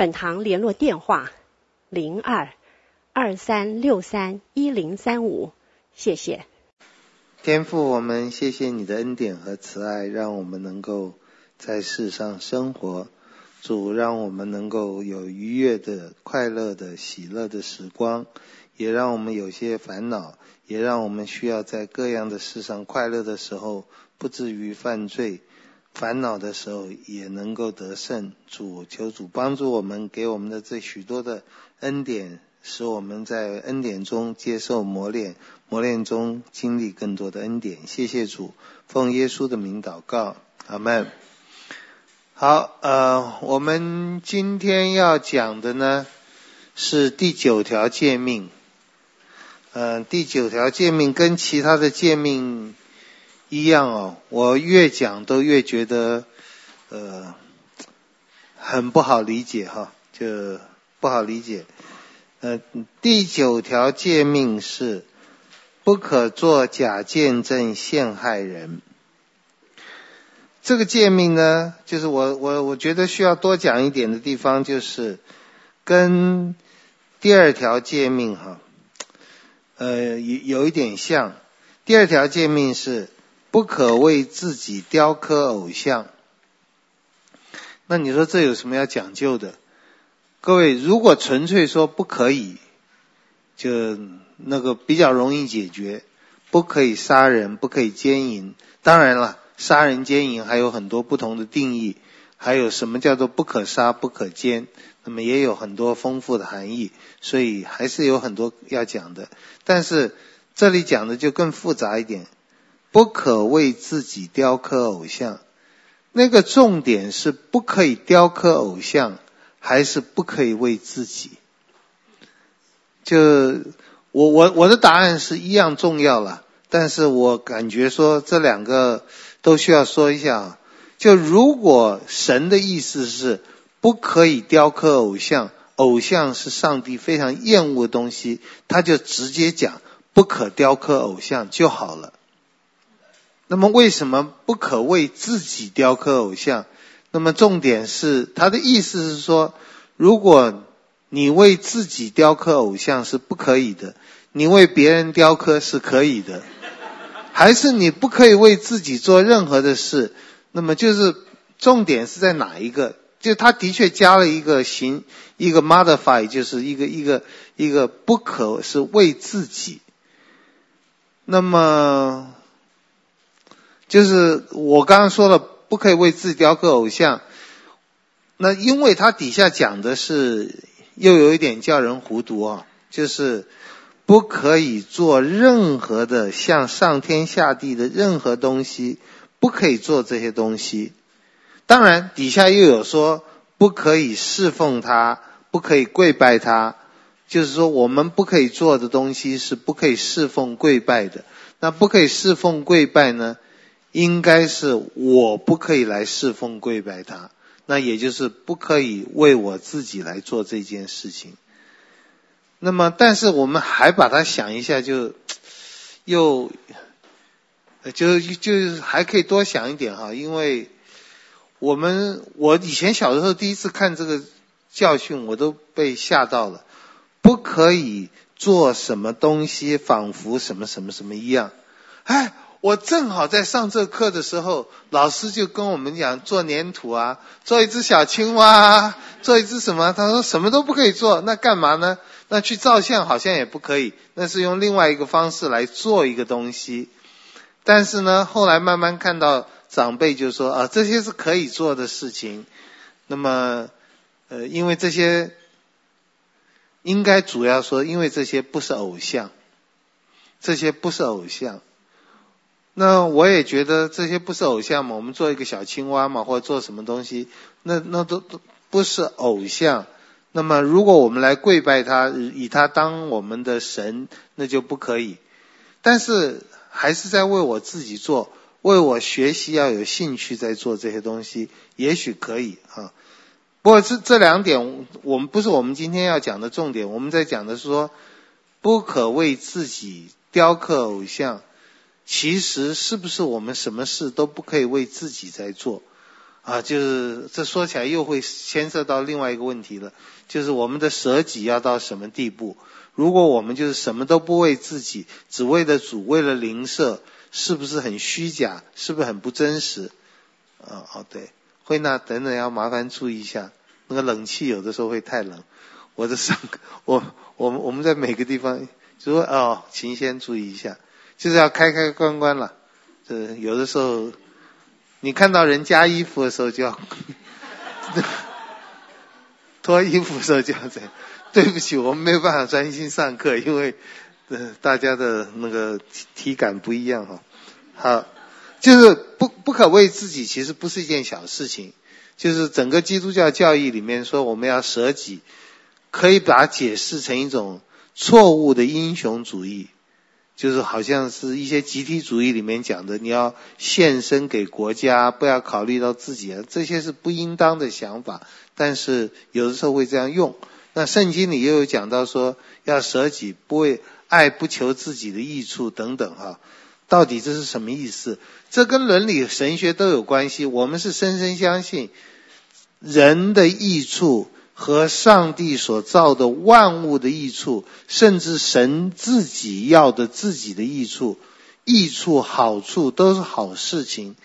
本堂联络电话：零二二三六三一零三五。谢谢。天父，我们谢谢你的恩典和慈爱，让我们能够在世上生活。主，让我们能够有愉悦的、快乐的、喜乐的时光，也让我们有些烦恼，也让我们需要在各样的事上快乐的时候，不至于犯罪；烦恼的时候也能够得胜。主，求主帮助我们，给我们的这许多的恩典。使我们在恩典中接受磨练，磨练中经历更多的恩典。谢谢主，奉耶稣的名祷告，阿门。好，呃，我们今天要讲的呢是第九条诫命。嗯、呃，第九条诫命跟其他的诫命一样哦，我越讲都越觉得呃很不好理解哈，就不好理解。呃，第九条诫命是不可作假见证陷害人。这个诫命呢，就是我我我觉得需要多讲一点的地方，就是跟第二条诫命哈，呃，有有一点像。第二条诫命是不可为自己雕刻偶像。那你说这有什么要讲究的？各位，如果纯粹说不可以，就那个比较容易解决，不可以杀人，不可以奸淫。当然了，杀人奸淫还有很多不同的定义，还有什么叫做不可杀、不可奸，那么也有很多丰富的含义，所以还是有很多要讲的。但是这里讲的就更复杂一点，不可为自己雕刻偶像。那个重点是不可以雕刻偶像。还是不可以为自己。就我我我的答案是一样重要了，但是我感觉说这两个都需要说一下啊。就如果神的意思是不可以雕刻偶像，偶像是上帝非常厌恶的东西，他就直接讲不可雕刻偶像就好了。那么为什么不可为自己雕刻偶像？那么重点是，他的意思是说，如果你为自己雕刻偶像是不可以的，你为别人雕刻是可以的，还是你不可以为自己做任何的事？那么就是重点是在哪一个？就他的确加了一个形，一个 modify，就是一个一个一个不可是为自己。那么就是我刚刚说了。不可以为自己雕刻偶像，那因为他底下讲的是又有一点叫人糊涂啊，就是不可以做任何的像上天下地的任何东西，不可以做这些东西。当然底下又有说不可以侍奉他，不可以跪拜他，就是说我们不可以做的东西是不可以侍奉跪拜的。那不可以侍奉跪拜呢？应该是我不可以来侍奉跪拜他，那也就是不可以为我自己来做这件事情。那么，但是我们还把它想一下就，又就就还可以多想一点哈，因为我们我以前小的时候第一次看这个教训，我都被吓到了。不可以做什么东西，仿佛什么什么什么一样，哎。我正好在上这课的时候，老师就跟我们讲做粘土啊，做一只小青蛙啊，做一只什么？他说什么都不可以做，那干嘛呢？那去照相好像也不可以，那是用另外一个方式来做一个东西。但是呢，后来慢慢看到长辈就说啊，这些是可以做的事情。那么，呃，因为这些应该主要说，因为这些不是偶像，这些不是偶像。那我也觉得这些不是偶像嘛，我们做一个小青蛙嘛，或者做什么东西，那那都都不是偶像。那么如果我们来跪拜他，以他当我们的神，那就不可以。但是还是在为我自己做，为我学习要有兴趣在做这些东西，也许可以啊。不过这这两点，我们不是我们今天要讲的重点。我们在讲的是说，不可为自己雕刻偶像。其实是不是我们什么事都不可以为自己在做啊？就是这说起来又会牵涉到另外一个问题了，就是我们的舍己要到什么地步？如果我们就是什么都不为自己，只为了主，为了灵舍，是不是很虚假？是不是很不真实？啊哦对，慧娜等等要麻烦注意一下，那个冷气有的时候会太冷。我的上，我我们我们在每个地方就说哦，请先注意一下。就是要开开关关了，呃，有的时候你看到人加衣服的时候就要脱衣服的时候就要这样。对不起，我们没有办法专心上课，因为呃大家的那个体感不一样哈。好，就是不不可为自己，其实不是一件小事情。就是整个基督教教义里面说我们要舍己，可以把它解释成一种错误的英雄主义。就是好像是一些集体主义里面讲的，你要献身给国家，不要考虑到自己，这些是不应当的想法。但是有的时候会这样用。那圣经里又有讲到说，要舍己，不为爱，不求自己的益处等等哈。到底这是什么意思？这跟伦理神学都有关系。我们是深深相信人的益处。和上帝所造的万物的益处，甚至神自己要的自己的益处，益处好处都是好事情。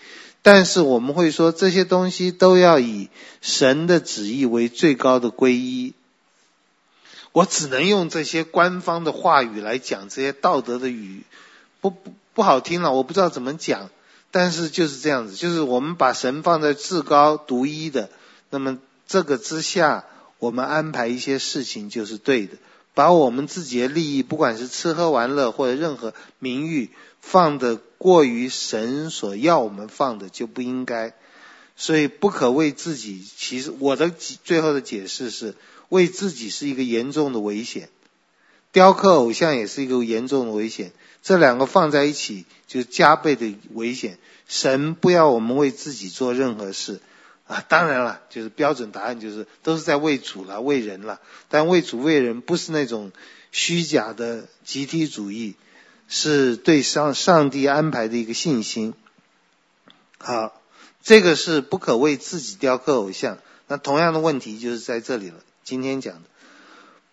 但是我们会说，这些东西都要以神的旨意为最高的皈依。我只能用这些官方的话语来讲这些道德的语，不不不好听了，我不知道怎么讲。但是就是这样子，就是我们把神放在至高独一的，那么这个之下。我们安排一些事情就是对的，把我们自己的利益，不管是吃喝玩乐或者任何名誉，放的过于神所要我们放的就不应该。所以不可为自己。其实我的最后的解释是，为自己是一个严重的危险，雕刻偶像也是一个严重的危险。这两个放在一起就加倍的危险。神不要我们为自己做任何事。啊，当然了，就是标准答案就是都是在为主了，为人了。但为主为人不是那种虚假的集体主义，是对上上帝安排的一个信心。好，这个是不可为自己雕刻偶像。那同样的问题就是在这里了。今天讲的，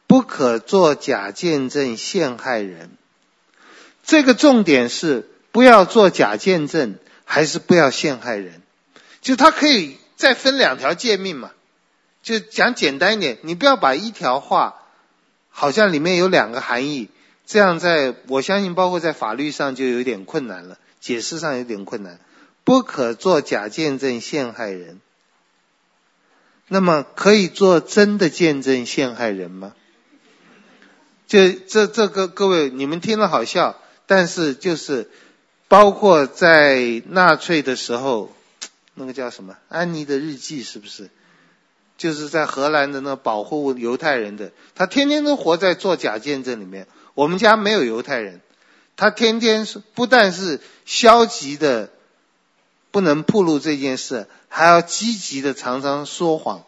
不可做假见证陷害人。这个重点是不要做假见证，还是不要陷害人？就他可以。再分两条诫命嘛，就讲简单一点，你不要把一条话，好像里面有两个含义，这样在我相信，包括在法律上就有点困难了，解释上有点困难。不可做假见证陷害人，那么可以做真的见证陷害人吗？就这这个各位你们听了好笑，但是就是包括在纳粹的时候。那个叫什么？安妮的日记是不是？就是在荷兰的那保护犹太人的，他天天都活在做假见证里面。我们家没有犹太人，他天天是不但是消极的不能暴露这件事，还要积极的常常说谎。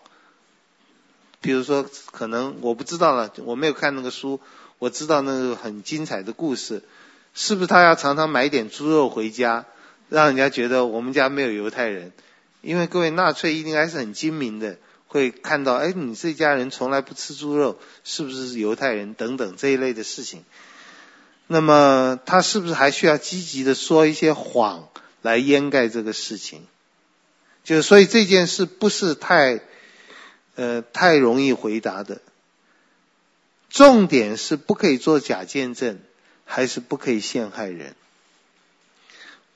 比如说，可能我不知道了，我没有看那个书，我知道那个很精彩的故事，是不是他要常常买点猪肉回家？让人家觉得我们家没有犹太人，因为各位纳粹应该是很精明的，会看到，哎，你这家人从来不吃猪肉，是不是犹太人等等这一类的事情。那么他是不是还需要积极的说一些谎来掩盖这个事情？就所以这件事不是太，呃，太容易回答的。重点是不可以做假见证，还是不可以陷害人？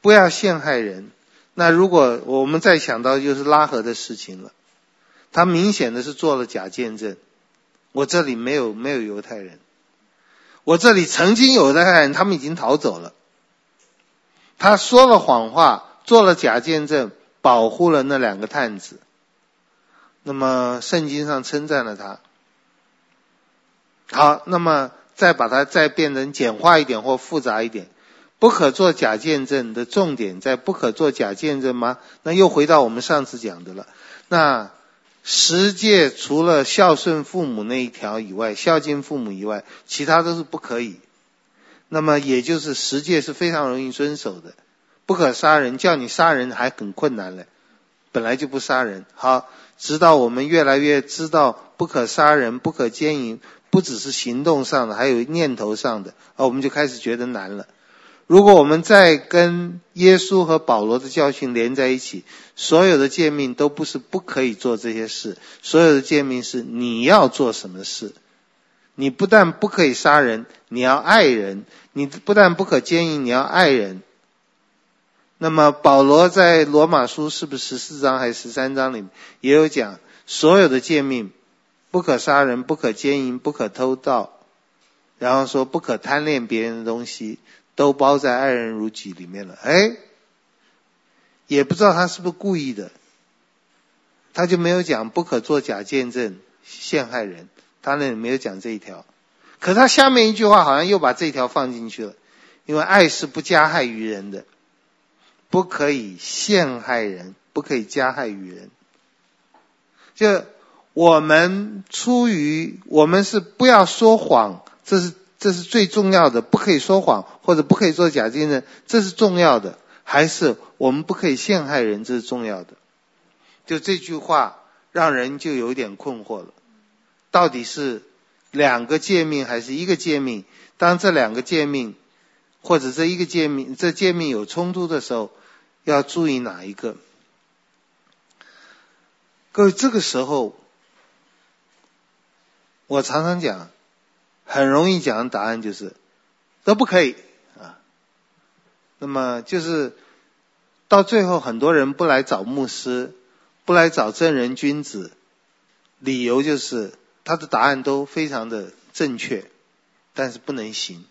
不要陷害人。那如果我们再想到就是拉合的事情了，他明显的是做了假见证。我这里没有没有犹太人，我这里曾经有犹太人，他们已经逃走了。他说了谎话，做了假见证，保护了那两个探子。那么圣经上称赞了他，好，那么再把它再变成简化一点或复杂一点，不可做假见证的重点在不可做假见证吗？那又回到我们上次讲的了。那十戒除了孝顺父母那一条以外，孝敬父母以外，其他都是不可以。那么也就是十戒是非常容易遵守的，不可杀人，叫你杀人还很困难嘞，本来就不杀人。好，直到我们越来越知道不可杀人、不可奸淫，不只是行动上的，还有念头上的，啊，我们就开始觉得难了。如果我们再跟耶稣和保罗的教训连在一起，所有的诫命都不是不可以做这些事，所有的诫命是你要做什么事。你不但不可以杀人，你要爱人；你不但不可奸淫，你要爱人。那么保罗在罗马书是不是十四章还是十三章里也有讲，所有的诫命，不可杀人，不可奸淫，不可偷盗，然后说不可贪恋别人的东西。都包在爱人如己里面了，哎，也不知道他是不是故意的，他就没有讲不可作假见证陷害人，他那里没有讲这一条，可他下面一句话好像又把这一条放进去了，因为爱是不加害于人的，不可以陷害人，不可以加害于人，就我们出于我们是不要说谎，这是。这是最重要的，不可以说谎，或者不可以做假见证，这是重要的。还是我们不可以陷害人，这是重要的。就这句话，让人就有点困惑了。到底是两个诫命，还是一个诫命？当这两个诫命，或者这一个诫命，这诫命有冲突的时候，要注意哪一个？各位，这个时候，我常常讲。很容易讲的答案就是都不可以啊。那么就是到最后，很多人不来找牧师，不来找正人君子，理由就是他的答案都非常的正确，但是不能行。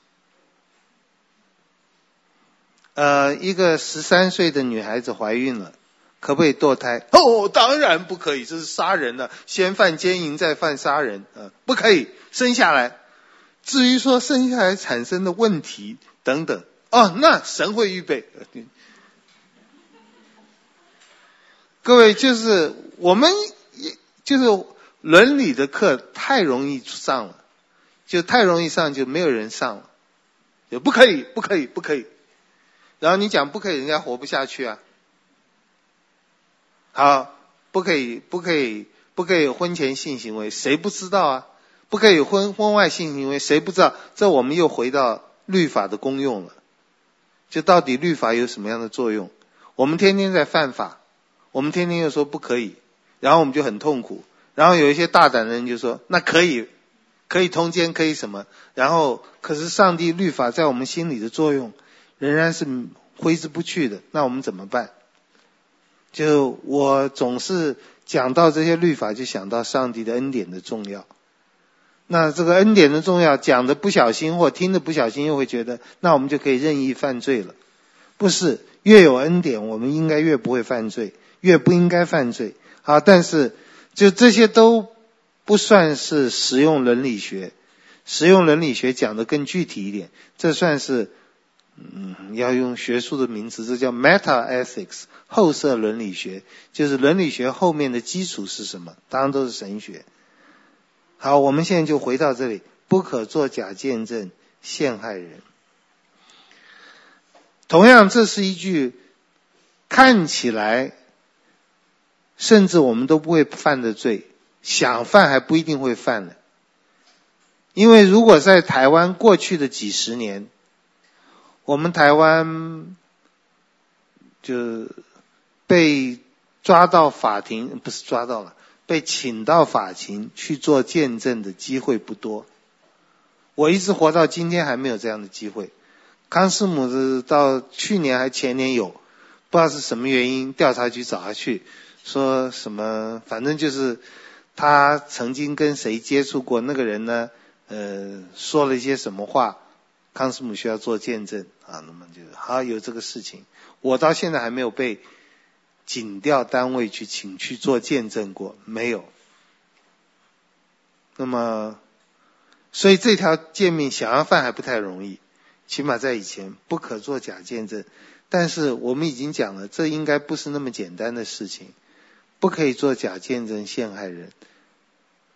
呃，一个十三岁的女孩子怀孕了，可不可以堕胎？哦，当然不可以，这是杀人了，先犯奸淫再犯杀人，呃，不可以生下来。至于说生下来产生的问题等等，哦，那神会预备。各位，就是我们，就是伦理的课太容易上了，就太容易上，就没有人上了，就不可以，不可以，不可以。然后你讲不可以，人家活不下去啊。好，不可以，不可以，不可以有婚前性行为，谁不知道啊？不可以婚婚外性行为，谁不知道？这我们又回到律法的功用了。就到底律法有什么样的作用？我们天天在犯法，我们天天又说不可以，然后我们就很痛苦。然后有一些大胆的人就说那可以，可以通奸，可以什么？然后可是上帝律法在我们心里的作用仍然是挥之不去的。那我们怎么办？就我总是讲到这些律法，就想到上帝的恩典的重要。那这个恩典的重要，讲的不小心或听的不小心，又会觉得，那我们就可以任意犯罪了。不是，越有恩典，我们应该越不会犯罪，越不应该犯罪。啊，但是就这些都不算是实用伦理学。实用伦理学讲的更具体一点，这算是，嗯，要用学术的名词，这叫 meta ethics，后设伦理学，就是伦理学后面的基础是什么？当然都是神学。好，我们现在就回到这里，不可作假见证，陷害人。同样，这是一句看起来甚至我们都不会犯的罪，想犯还不一定会犯的。因为如果在台湾过去的几十年，我们台湾就被抓到法庭，不是抓到了。被请到法庭去做见证的机会不多，我一直活到今天还没有这样的机会。康师母是到去年还前年有，不知道是什么原因，调查局找他去，说什么，反正就是他曾经跟谁接触过，那个人呢，呃，说了一些什么话，康师母需要做见证啊，那么就好有这个事情，我到现在还没有被。警调单位去请去做见证过没有？那么，所以这条诫命想要犯还不太容易，起码在以前不可做假见证。但是我们已经讲了，这应该不是那么简单的事情，不可以做假见证陷害人。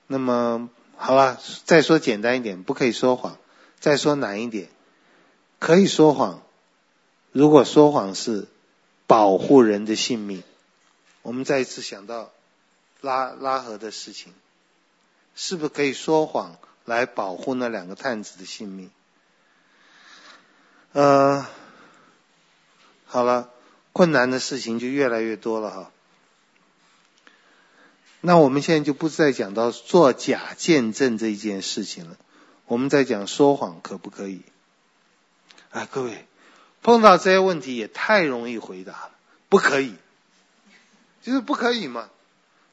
那么好了，再说简单一点，不可以说谎。再说难一点，可以说谎。如果说谎是保护人的性命，我们再一次想到拉拉合的事情，是不是可以说谎？来保护那两个探子的性命。呃，好了，困难的事情就越来越多了哈。那我们现在就不再讲到做假见证这一件事情了，我们在讲说谎可不可以？啊，各位，碰到这些问题也太容易回答了，不可以，就是不可以嘛。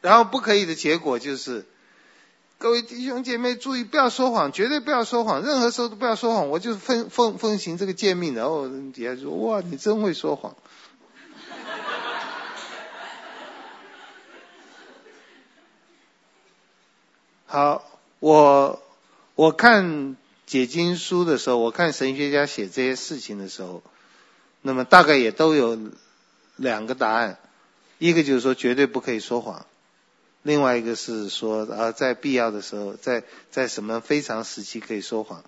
然后不可以的结果就是。各位弟兄姐妹注意，不要说谎，绝对不要说谎，任何时候都不要说谎。我就奉奉奉行这个诫命，然后底下说：“哇，你真会说谎。”好，我我看解经书的时候，我看神学家写这些事情的时候，那么大概也都有两个答案，一个就是说绝对不可以说谎。另外一个是说啊，在必要的时候，在在什么非常时期可以说谎。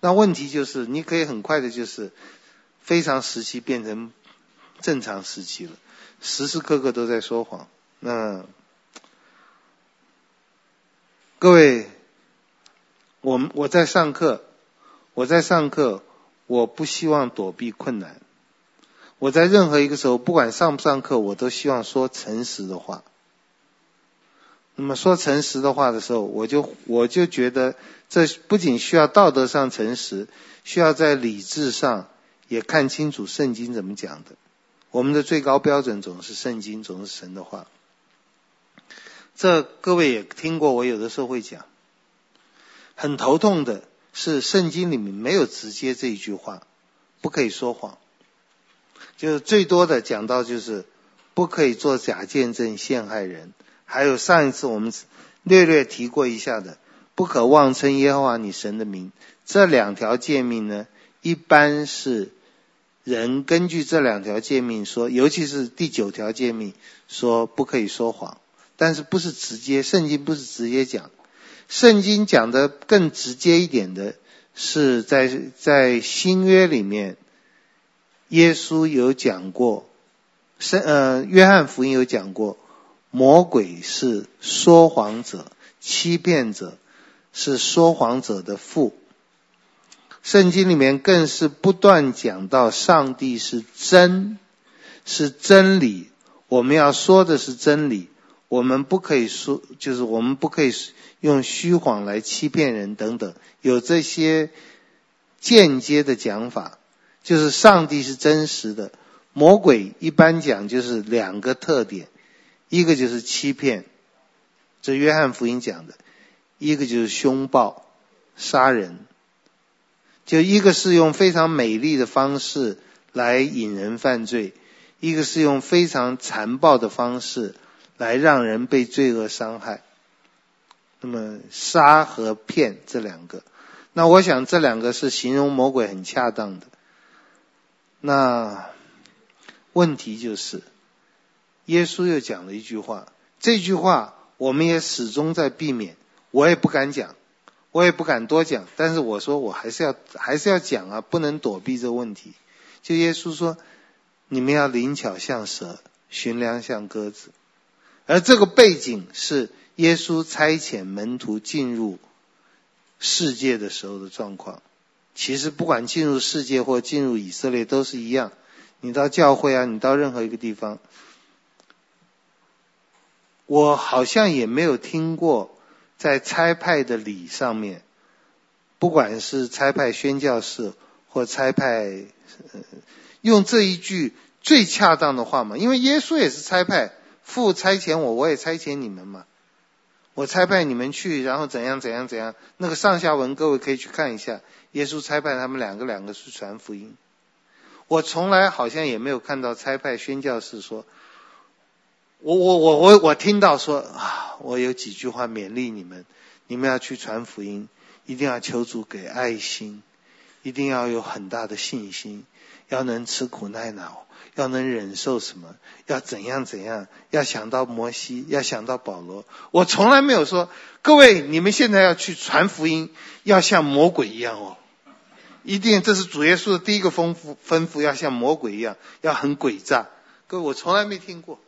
那问题就是，你可以很快的，就是非常时期变成正常时期了，时时刻刻都在说谎。那各位，我我在上课，我在上课，我不希望躲避困难。我在任何一个时候，不管上不上课，我都希望说诚实的话。那么说诚实的话的时候，我就我就觉得，这不仅需要道德上诚实，需要在理智上也看清楚圣经怎么讲的。我们的最高标准总是圣经，总是神的话。这各位也听过，我有的时候会讲，很头痛的是圣经里面没有直接这一句话，不可以说谎，就是最多的讲到就是不可以做假见证陷害人。还有上一次我们略略提过一下的，不可妄称耶和华你神的名，这两条诫命呢，一般是人根据这两条诫命说，尤其是第九条诫命说不可以说谎，但是不是直接，圣经不是直接讲，圣经讲的更直接一点的是在在新约里面，耶稣有讲过，圣呃约翰福音有讲过。魔鬼是说谎者，欺骗者，是说谎者的父。圣经里面更是不断讲到上帝是真，是真理。我们要说的是真理，我们不可以说，就是我们不可以用虚谎来欺骗人等等。有这些间接的讲法，就是上帝是真实的。魔鬼一般讲就是两个特点。一个就是欺骗，这约翰福音讲的；一个就是凶暴、杀人。就一个是用非常美丽的方式来引人犯罪，一个是用非常残暴的方式来让人被罪恶伤害。那么杀和骗这两个，那我想这两个是形容魔鬼很恰当的。那问题就是。耶稣又讲了一句话，这句话我们也始终在避免，我也不敢讲，我也不敢多讲，但是我说我还是要还是要讲啊，不能躲避这个问题。就耶稣说，你们要灵巧像蛇，寻良像鸽子，而这个背景是耶稣差遣门徒进入世界的时候的状况。其实不管进入世界或进入以色列都是一样，你到教会啊，你到任何一个地方。我好像也没有听过，在差派的礼上面，不管是差派宣教士或差派，呃，用这一句最恰当的话嘛，因为耶稣也是差派，父差遣我，我也差遣你们嘛，我差派你们去，然后怎样怎样怎样，那个上下文各位可以去看一下，耶稣差派他们两个两个去传福音，我从来好像也没有看到差派宣教士说。我我我我我听到说啊，我有几句话勉励你们，你们要去传福音，一定要求主给爱心，一定要有很大的信心，要能吃苦耐劳，要能忍受什么，要怎样怎样，要想到摩西，要想到保罗。我从来没有说，各位你们现在要去传福音，要像魔鬼一样哦，一定这是主耶稣的第一个吩咐，吩咐要像魔鬼一样，要很诡诈。各位我从来没听过，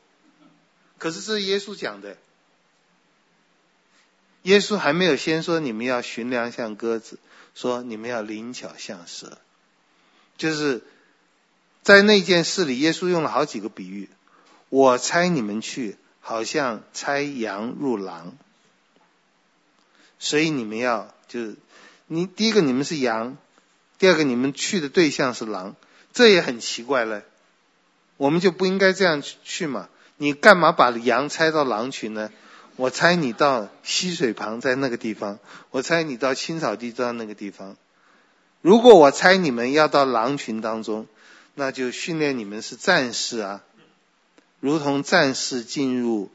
可是这是耶稣讲的。耶稣还没有先说你们要寻良像鸽子，说你们要灵巧像蛇，就是在那件事里，耶稣用了好几个比喻。我猜你们去，好像猜羊入狼，所以你们要就是你第一个你们是羊，第二个你们去的对象是狼，这也很奇怪嘞。我们就不应该这样去去嘛？你干嘛把羊猜到狼群呢？我猜你到溪水旁，在那个地方；我猜你到青草地，在那个地方。如果我猜你们要到狼群当中，那就训练你们是战士啊，如同战士进入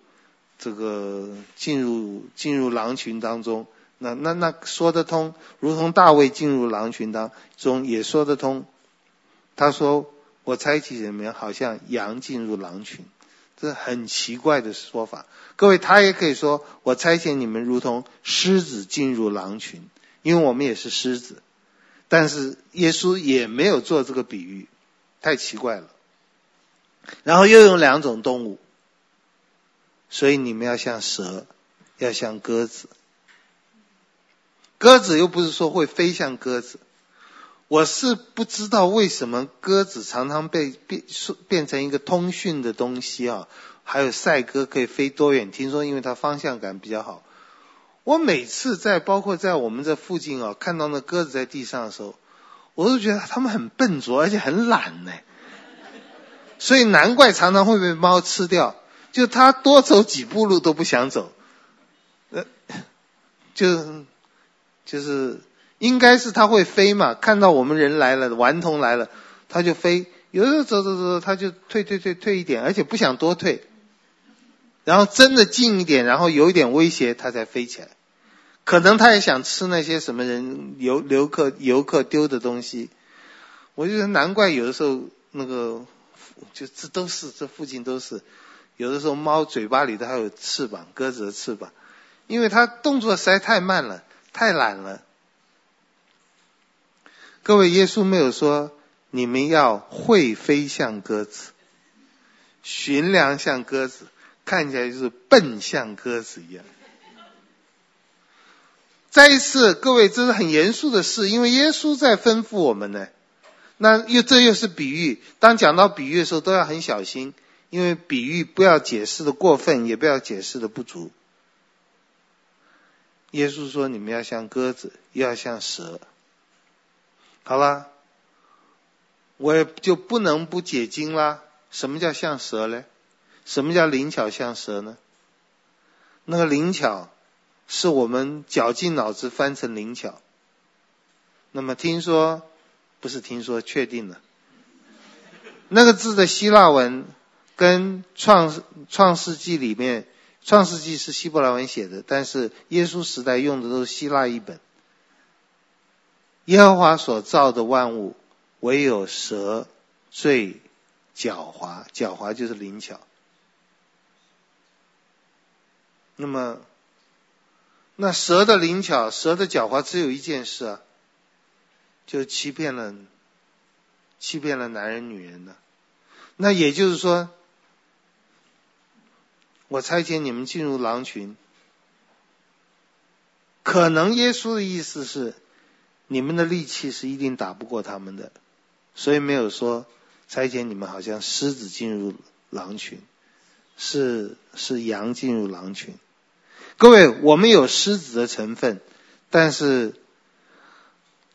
这个进入进入狼群当中，那那那说得通，如同大卫进入狼群当中也说得通。他说：“我猜起你们，好像羊进入狼群。”这很奇怪的说法。各位，他也可以说：“我差遣你们，如同狮子进入狼群，因为我们也是狮子。”但是耶稣也没有做这个比喻，太奇怪了。然后又用两种动物，所以你们要像蛇，要像鸽子。鸽子又不是说会飞像鸽子。我是不知道为什么鸽子常常被变变成一个通讯的东西啊，还有赛鸽可以飞多远？听说因为它方向感比较好。我每次在包括在我们这附近啊，看到那鸽子在地上的时候，我都觉得它们很笨拙，而且很懒呢。所以难怪常常会被猫吃掉，就它多走几步路都不想走，呃，就就是。应该是它会飞嘛，看到我们人来了，顽童来了，它就飞。有时候走走走，它就退退退退一点，而且不想多退。然后真的近一点，然后有一点威胁，它才飞起来。可能它也想吃那些什么人游游客游客丢的东西。我觉得难怪有的时候那个就这都是这附近都是，有的时候猫嘴巴里头还有翅膀，鸽子的翅膀，因为它动作实在太慢了，太懒了。各位，耶稣没有说你们要会飞像鸽子，驯良像鸽子，看起来就是笨像鸽子一样。再一次，各位，这是很严肃的事，因为耶稣在吩咐我们呢。那又这又是比喻，当讲到比喻的时候，都要很小心，因为比喻不要解释的过分，也不要解释的不足。耶稣说：“你们要像鸽子，又要像蛇。”好了，我也就不能不解经啦。什么叫像蛇嘞？什么叫灵巧像蛇呢？那个灵巧是我们绞尽脑汁翻成灵巧。那么听说不是听说，确定了。那个字的希腊文跟创创世纪里面，创世纪是希伯来文写的，但是耶稣时代用的都是希腊译本。耶和华所造的万物，唯有蛇最狡猾，狡猾就是灵巧。那么，那蛇的灵巧，蛇的狡猾，只有一件事啊，就欺骗了，欺骗了男人女人呢。那也就是说，我差遣你们进入狼群，可能耶稣的意思是。你们的力气是一定打不过他们的，所以没有说差遣你们好像狮子进入狼群，是是羊进入狼群。各位，我们有狮子的成分，但是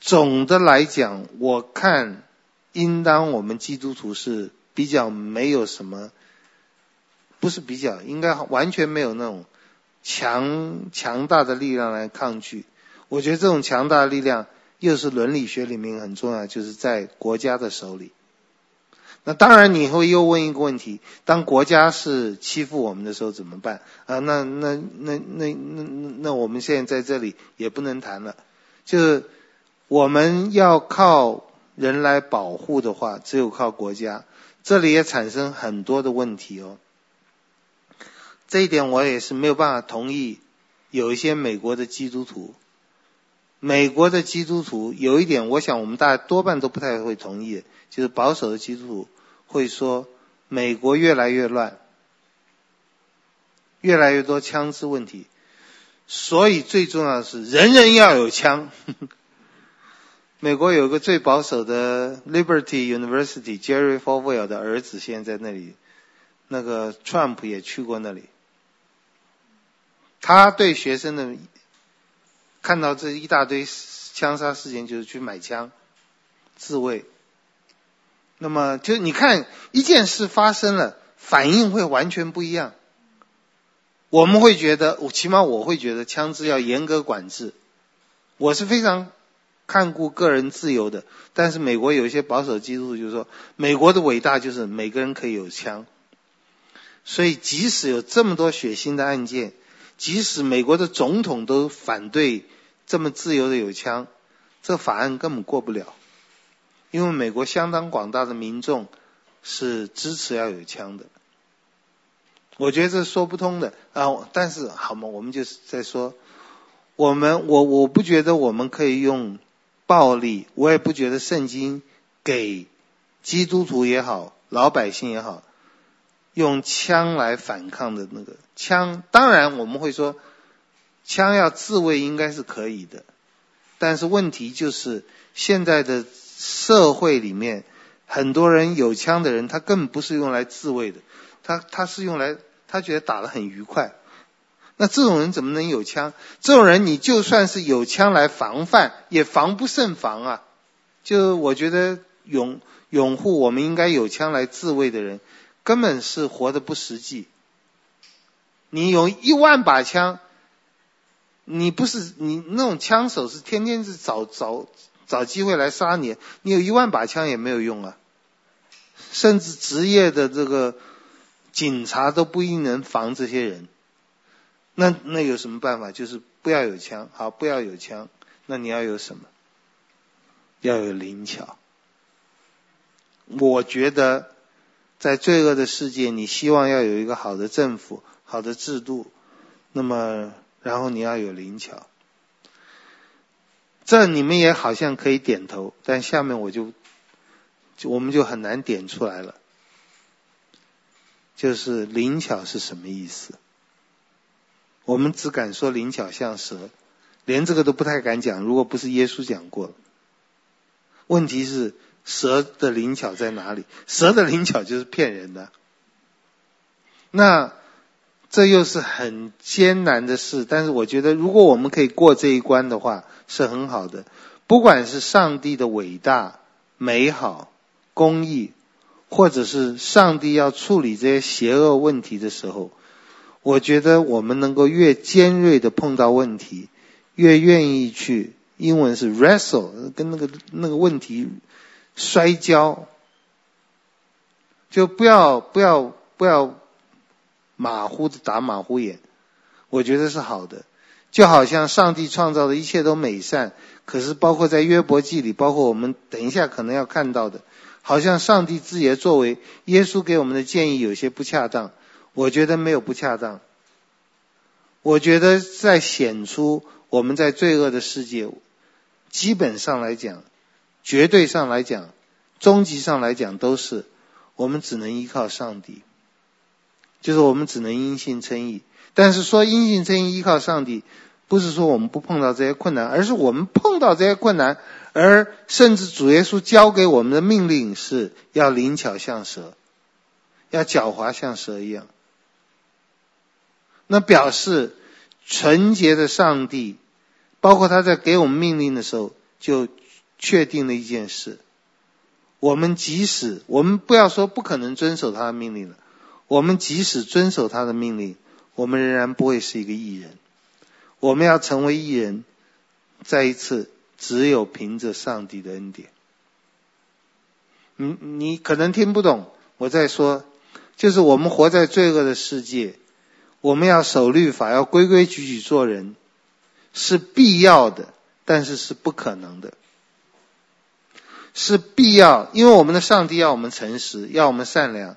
总的来讲，我看应当我们基督徒是比较没有什么，不是比较，应该完全没有那种强强大的力量来抗拒。我觉得这种强大的力量。又是伦理学里面很重要，就是在国家的手里。那当然，你会又问一个问题：当国家是欺负我们的时候怎么办？啊，那那那那那那，那我们现在在这里也不能谈了。就是我们要靠人来保护的话，只有靠国家。这里也产生很多的问题哦。这一点我也是没有办法同意。有一些美国的基督徒，美国的基督徒有一点，我想我们大家多半都不太会同意，就是保守的基督徒会说，美国越来越乱，越来越多枪支问题，所以最重要的是人人要有枪。美国有个最保守的 Liberty University Jerry Falwell 的儿子现在在那里，那个 Trump 也去过那里。他对学生的看到这一大堆枪杀事件，就是去买枪自卫。那么，就你看一件事发生了，反应会完全不一样。我们会觉得，我起码我会觉得枪支要严格管制。我是非常看顾个人自由的，但是美国有一些保守基督徒就是说，美国的伟大就是每个人可以有枪。所以，即使有这么多血腥的案件。即使美国的总统都反对这么自由的有枪，这法案根本过不了，因为美国相当广大的民众是支持要有枪的。我觉得这说不通的啊！但是好嘛，我们就是在说，我们我我不觉得我们可以用暴力，我也不觉得圣经给基督徒也好，老百姓也好。用枪来反抗的那个枪，当然我们会说，枪要自卫应该是可以的，但是问题就是现在的社会里面，很多人有枪的人，他根本不是用来自卫的，他他是用来他觉得打得很愉快，那这种人怎么能有枪？这种人你就算是有枪来防范，也防不胜防啊！就我觉得拥拥护我们应该有枪来自卫的人。根本是活得不实际。你有一万把枪，你不是你那种枪手是天天是找找找机会来杀你，你有一万把枪也没有用啊。甚至职业的这个警察都不一定能防这些人。那那有什么办法？就是不要有枪，好，不要有枪。那你要有什么？要有灵巧。我觉得。在罪恶的世界，你希望要有一个好的政府、好的制度，那么然后你要有灵巧。这你们也好像可以点头，但下面我就，我们就很难点出来了。就是灵巧是什么意思？我们只敢说灵巧像蛇，连这个都不太敢讲。如果不是耶稣讲过，问题是。蛇的灵巧在哪里？蛇的灵巧就是骗人的。那这又是很艰难的事，但是我觉得，如果我们可以过这一关的话，是很好的。不管是上帝的伟大、美好、公义，或者是上帝要处理这些邪恶问题的时候，我觉得我们能够越尖锐的碰到问题，越愿意去，英文是 wrestle，跟那个那个问题。摔跤，就不要不要不要马虎的打马虎眼，我觉得是好的。就好像上帝创造的一切都美善，可是包括在约伯记里，包括我们等一下可能要看到的，好像上帝自己的作为，耶稣给我们的建议有些不恰当。我觉得没有不恰当，我觉得在显出我们在罪恶的世界，基本上来讲。绝对上来讲，终极上来讲，都是我们只能依靠上帝，就是我们只能因信称义。但是说因信称义依靠上帝，不是说我们不碰到这些困难，而是我们碰到这些困难，而甚至主耶稣交给我们的命令是要灵巧像蛇，要狡猾像蛇一样。那表示纯洁的上帝，包括他在给我们命令的时候就。确定了一件事，我们即使我们不要说不可能遵守他的命令了，我们即使遵守他的命令，我们仍然不会是一个艺人。我们要成为艺人，再一次只有凭着上帝的恩典。你你可能听不懂，我在说，就是我们活在罪恶的世界，我们要守律法，要规规矩矩做人，是必要的。但是是不可能的，是必要，因为我们的上帝要我们诚实，要我们善良，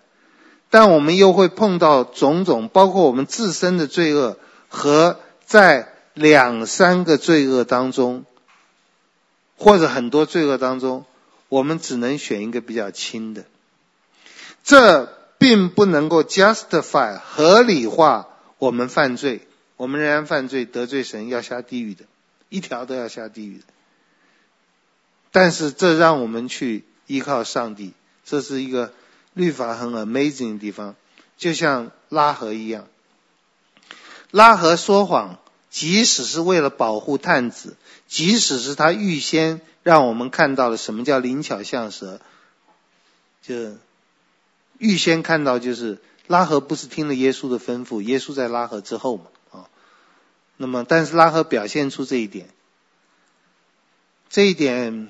但我们又会碰到种种，包括我们自身的罪恶和在两三个罪恶当中，或者很多罪恶当中，我们只能选一个比较轻的，这并不能够 justify 合理化我们犯罪，我们仍然犯罪得罪神要下地狱的，一条都要下地狱的。但是这让我们去依靠上帝，这是一个律法很 amazing 的地方，就像拉合一样，拉合说谎。即使是为了保护探子，即使是他预先让我们看到了什么叫灵巧像蛇，就预先看到就是拉合不是听了耶稣的吩咐，耶稣在拉合之后嘛，啊，那么但是拉合表现出这一点，这一点，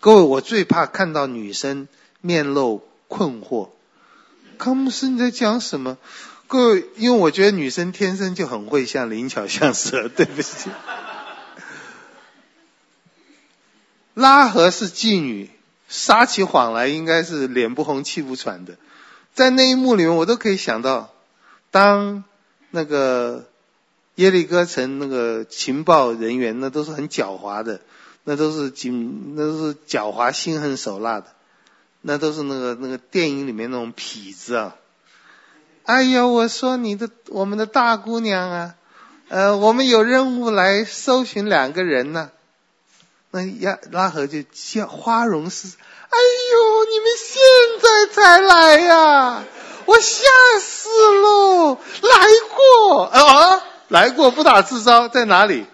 各位我最怕看到女生面露困惑，康姆斯你在讲什么？各位，因为我觉得女生天生就很会像灵巧像蛇，对不起。拉合是妓女，撒起谎来应该是脸不红气不喘的。在那一幕里面，我都可以想到，当那个耶利哥城那个情报人员，那都是很狡猾的，那都是警，那都是狡猾、心狠手辣的，那都是那个那个电影里面那种痞子啊。哎呦，我说你的我们的大姑娘啊，呃，我们有任务来搜寻两个人呢、那亚拉合就叫花容失色。哎呦，你们现在才来呀、我吓死喽！来过啊，来过不打自招，在哪里？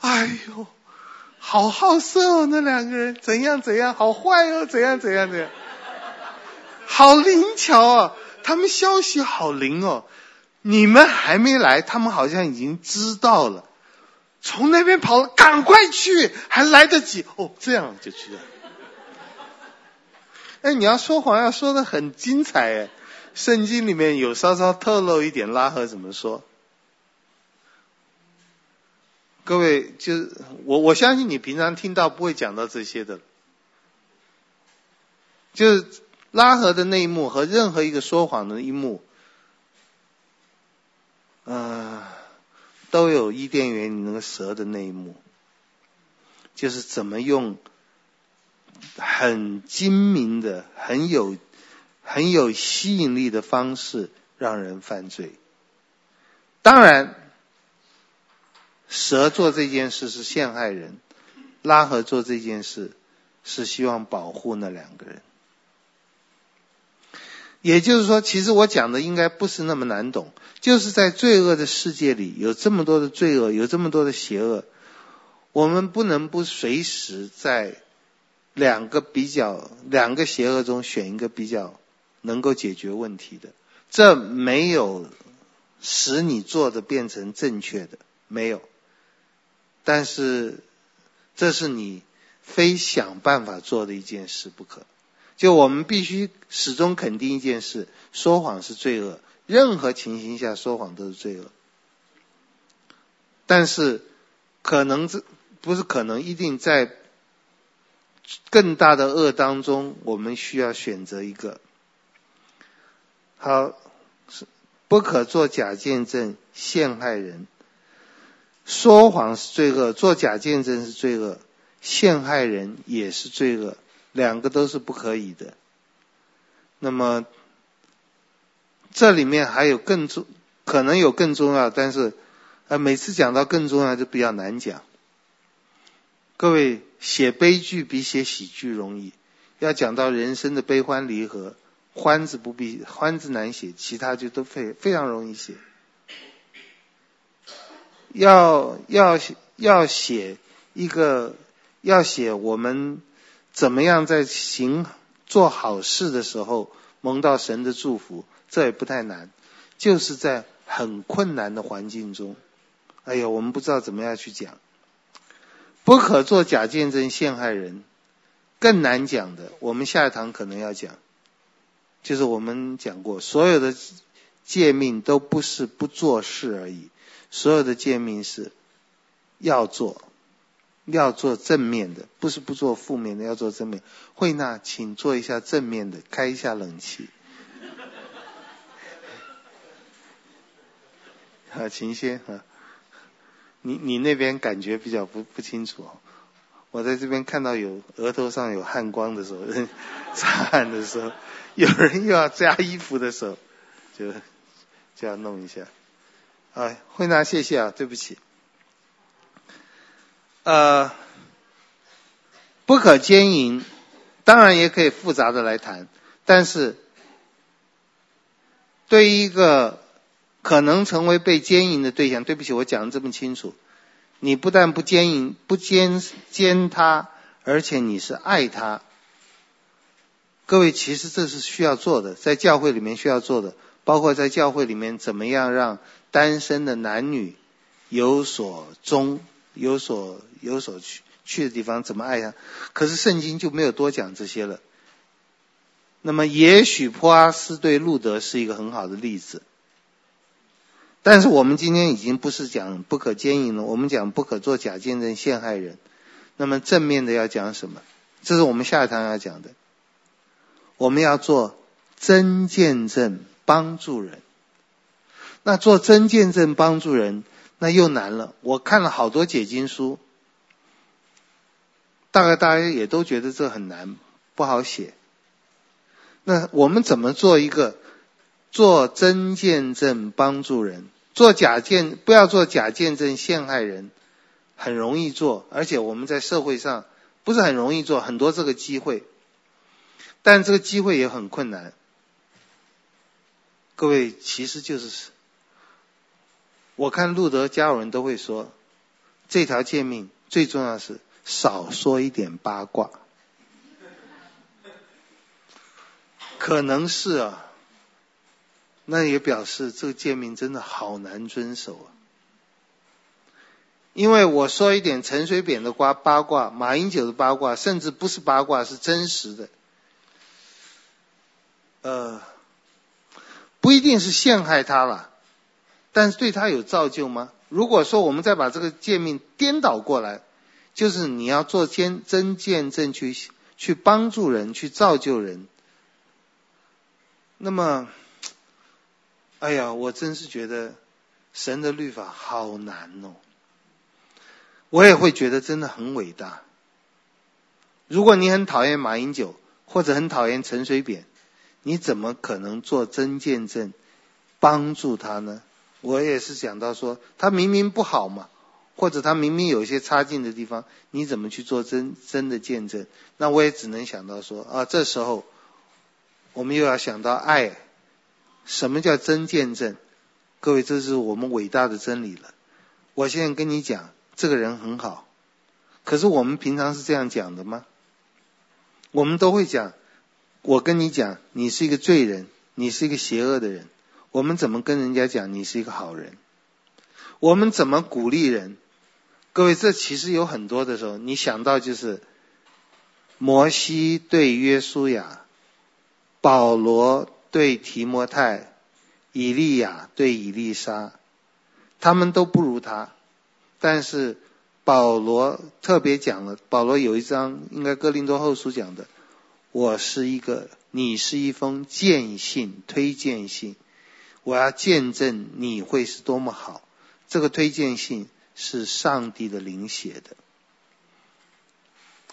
哎呦，好好色哦，那两个人怎样怎样，好坏哦，怎样怎样怎样，好灵巧哦。他们消息好灵哦，你们还没来，他们好像已经知道了，从那边跑，赶快去，还来得及哦，这样就去了。哎，你要说谎要说的很精彩哎，圣经里面有稍稍透露一点，拉合怎么说？各位，就我我相信你平常听到不会讲到这些的，就是。拉合的那一幕和任何一个说谎的一幕，呃，都有伊甸园里那个蛇的那一幕，就是怎么用很精明的、很有、很有吸引力的方式让人犯罪。当然，蛇做这件事是陷害人，拉合做这件事是希望保护那两个人。也就是说，其实我讲的应该不是那么难懂，就是在罪恶的世界里，有这么多的罪恶，有这么多的邪恶，我们不能不随时在两个比较、两个邪恶中选一个比较能够解决问题的。这没有使你做的变成正确的，没有。但是这是你非想办法做的一件事不可。就我们必须始终肯定一件事：说谎是罪恶，任何情形下说谎都是罪恶。但是，可能这不是可能，一定在更大的恶当中，我们需要选择一个。好，是不可作假见证陷害人。说谎是罪恶，做假见证是罪恶，陷害人也是罪恶。两个都是不可以的。那么这里面还有更重，可能有更重要，但是呃每次讲到更重要就比较难讲。各位写悲剧比写喜剧容易，要讲到人生的悲欢离合，欢字不必欢字难写，其他就都非非常容易写。要要要写一个要写我们。怎么样在行做好事的时候蒙到神的祝福？这也不太难，就是在很困难的环境中，哎呀，我们不知道怎么样去讲。不可做假见证陷害人，更难讲的，我们下一堂可能要讲，就是我们讲过，所有的诫命都不是不做事而已，所有的诫命是要做，要做正面的，不是不做负面的，要做正面。慧娜，请做一下正面的，开一下冷气。好，秦先啊，你你那边感觉比较不不清楚哦。我在这边看到有额头上有汗光的时候，擦汗的时候，有人又要加衣服的时候，就就要弄一下。啊，慧娜，谢谢啊，对不起。呃，不可奸淫，当然也可以复杂的来谈，但是对于一个可能成为被奸淫的对象，对不起，我讲的这么清楚。你不但不奸淫，不奸奸他，而且你是爱他。各位，其实这是需要做的，在教会里面需要做的，包括在教会里面怎么样让单身的男女有所终，有所有所去去的地方，怎么爱呀。可是圣经就没有多讲这些了。那么，也许波阿斯对路德是一个很好的例子。但是我们今天已经不是讲不可奸淫了，我们讲不可做假见证陷害人。那么正面的要讲什么？这是我们下一堂要讲的。我们要做真见证帮助人。那做真见证帮助人，那又难了。我看了好多解经书，大概大家也都觉得这很难，不好写。那我们怎么做一个？做真见证帮助人，做假见不要做假见证陷害人，很容易做，而且我们在社会上不是很容易做，很多这个机会，但这个机会也很困难。各位，其实就是，我看路德家人都会说，这条诫命最重要是少说一点八卦，可能是啊。那也表示这个诫命真的好难遵守啊！因为我说一点陈水扁的瓜八卦，马英九的八卦，甚至不是八卦，是真实的。呃，不一定是陷害他了，但是对他有造就吗？如果说我们再把这个诫命颠倒过来，就是你要做真真见证去去帮助人，去造就人，那么。哎呀，我真是觉得神的律法好难哦。我也会觉得真的很伟大。如果你很讨厌马英九，或者很讨厌陈水扁，你怎么可能做真见证帮助他呢？我也是想到说，他明明不好嘛，或者他明明有一些差劲的地方，你怎么去做真真的见证？那我也只能想到说，啊，这时候我们又要想到爱。什么叫真见证？各位，这是我们伟大的真理了。我现在跟你讲，这个人很好，可是我们平常是这样讲的吗？我们都会讲，我跟你讲，你是一个罪人，你是一个邪恶的人。我们怎么跟人家讲你是一个好人？我们怎么鼓励人？各位，这其实有很多的时候，你想到就是摩西对约书亚，保罗。对提摩太、以利亚对以利沙，他们都不如他，但是保罗特别讲了，保罗有一章应该哥林多后书讲的，我是一个，你是一封荐信、推荐信，我要见证你会是多么好。这个推荐信是上帝的灵写的，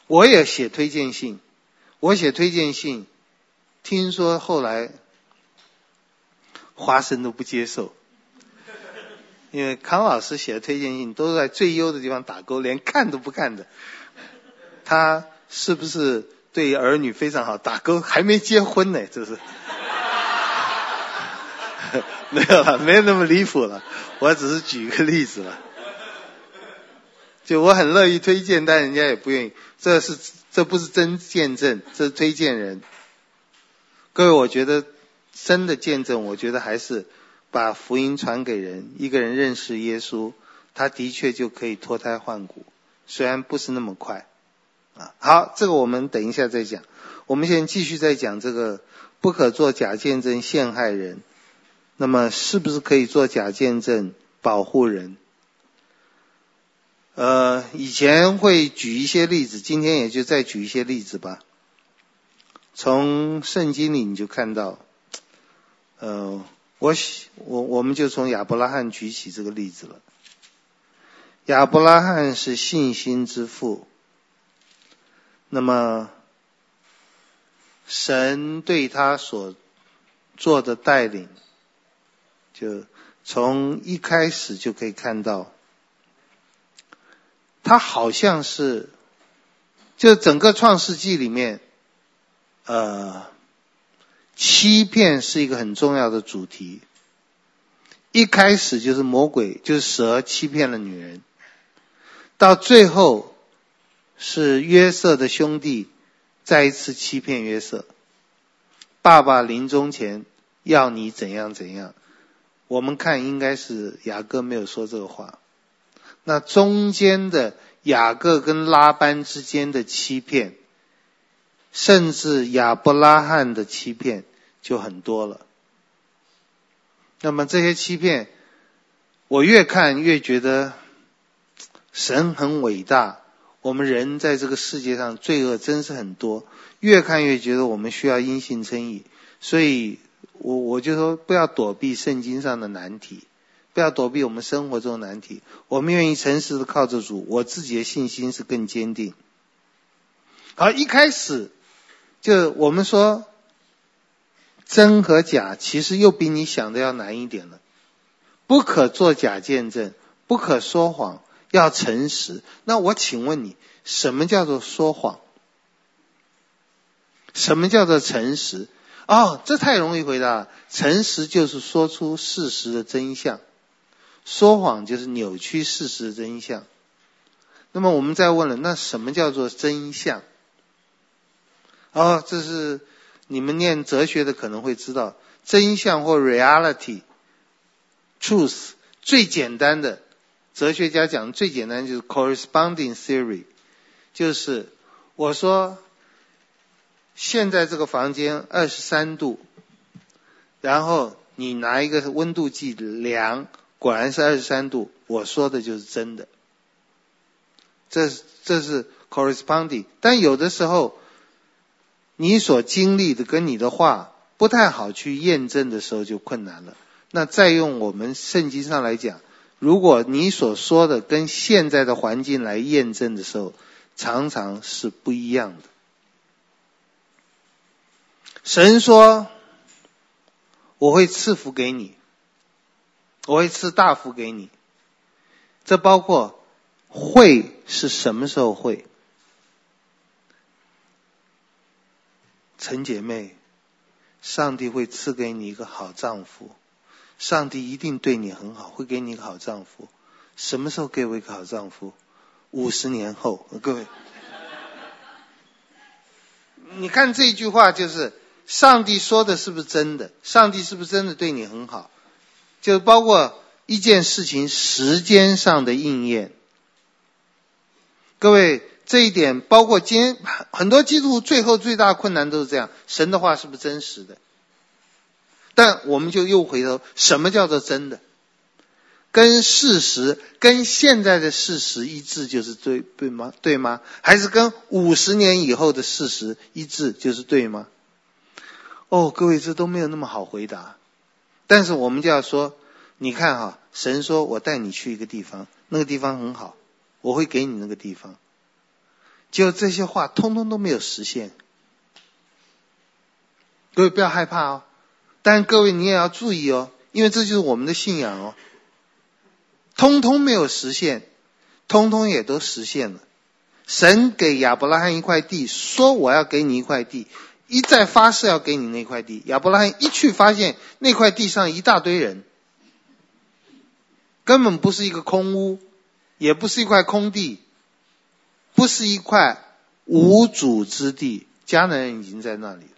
我也写推荐信，我写推荐信，听说后来。花生都不接受，因为康老师写的推荐信都在最优的地方打勾，连看都不看的。他是不是对儿女非常好？打勾还没结婚呢，这是 没有了，没有那么离谱了。我只是举一个例子了。就我很乐意推荐，但人家也不愿意。这是这不是真见证，这是推荐人。各位，我觉得。真的见证，我觉得还是把福音传给人，一个人认识耶稣，他的确就可以脱胎换骨，虽然不是那么快啊。好，这个我们等一下再讲。我们现在继续再讲这个不可做假见证陷害人。那么是不是可以做假见证保护人？呃，以前会举一些例子，今天也就再举一些例子吧。从圣经里你就看到，呃，我我我们就从亚伯拉罕举起这个例子了。亚伯拉罕是信心之父，那么神对他所做的带领，就从一开始就可以看到。他好像是，就整个创世纪里面，呃，欺骗是一个很重要的主题。一开始就是魔鬼，就是蛇欺骗了女人，到最后是约瑟的兄弟再一次欺骗约瑟。爸爸临终前要你怎样怎样，我们看应该是雅各没有说这个话。那中间的雅各跟拉班之间的欺骗，甚至亚伯拉罕的欺骗就很多了。那么这些欺骗，我越看越觉得神很伟大。我们人在这个世界上罪恶真是很多，越看越觉得我们需要因信称义。所以我我就说不要躲避圣经上的难题。不要躲避我们生活中的难题，我们愿意诚实的靠着主，我自己的信心是更坚定。好，一开始就我们说真和假，其实又比你想的要难一点了。不可作假见证，不可说谎，要诚实。那我请问你，什么叫做说谎？什么叫做诚实？哦，这太容易回答了。诚实就是说出事实的真相。说谎就是扭曲事实的真相。那么我们再问了，那什么叫做真相？哦，这是你们念哲学的可能会知道，真相或 reality、truth 最简单的哲学家讲的最简单就是 corresponding theory，就是我说现在这个房间二十三度，然后你拿一个温度计量。果然是二十三度，我说的就是真的。这这是 corresponding，但有的时候你所经历的跟你的话不太好去验证的时候就困难了。那再用我们圣经上来讲，如果你所说的跟现在的环境来验证的时候，常常是不一样的。神说：“我会赐福给你。”我会赐大福给你，这包括会是什么时候会？陈姐妹，上帝会赐给你一个好丈夫，上帝一定对你很好，会给你一个好丈夫。什么时候给我一个好丈夫？五十年后，各位，你看这句话就是上帝说的是不是真的？上帝是不是真的对你很好？就包括一件事情时间上的应验，各位这一点包括今 很多基督徒最后最大困难都是这样：神的话是不是真实的？但我们就又回头，什么叫做真的？跟事实跟现在的事实一致就是对对吗？对吗？还是跟五十年以后的事实一致就是对吗？哦，各位这都没有那么好回答。但是我们就要说，你看哈，神说我带你去一个地方，那个地方很好，我会给你那个地方。就这些话通通都没有实现，各位不要害怕哦。但各位你也要注意哦，因为这就是我们的信仰哦。通通没有实现，通通也都实现了。神给亚伯拉罕一块地，说我要给你一块地。一再发誓要给你那块地，亚伯拉罕一去发现那块地上一大堆人，根本不是一个空屋，也不是一块空地，不是一块无主之地，迦南人已经在那里了。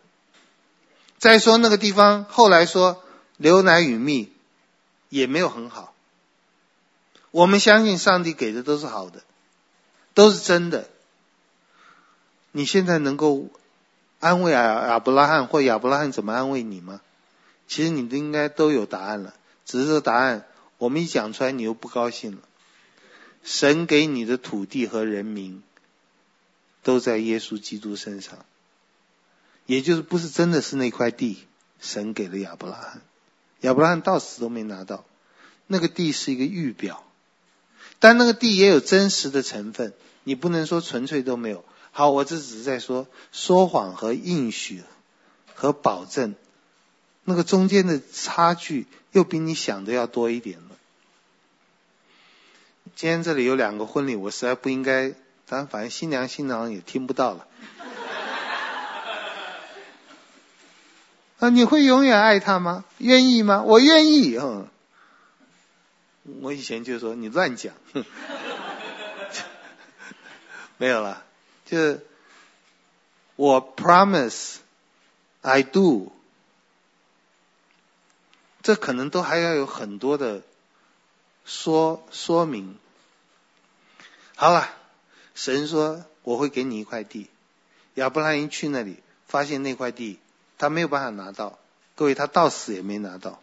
再说那个地方，后来说牛奶与蜜，也没有很好。我们相信上帝给的都是好的，都是真的。你现在能够。安慰亚亚伯拉罕或亚伯拉罕怎么安慰你吗？其实你都应该都有答案了，只是这答案我们一讲出来你又不高兴了。神给你的土地和人民，都在耶稣基督身上。也就是不是真的是那块地，神给了亚伯拉罕，亚伯拉罕到死都没拿到。那个地是一个预表，但那个地也有真实的成分，你不能说纯粹都没有。好，我这只是在说说谎和应许和保证，那个中间的差距又比你想的要多一点了。今天这里有两个婚礼，我实在不应该，咱反正新娘新郎也听不到了。啊，你会永远爱他吗？愿意吗？我愿意。嗯，我以前就说你乱讲，没有了。就我 promise，I do，这可能都还要有很多的说说明。好了，神说我会给你一块地，亚伯拉罕一去那里，发现那块地。他没有办法拿到，各位，他到死也没拿到。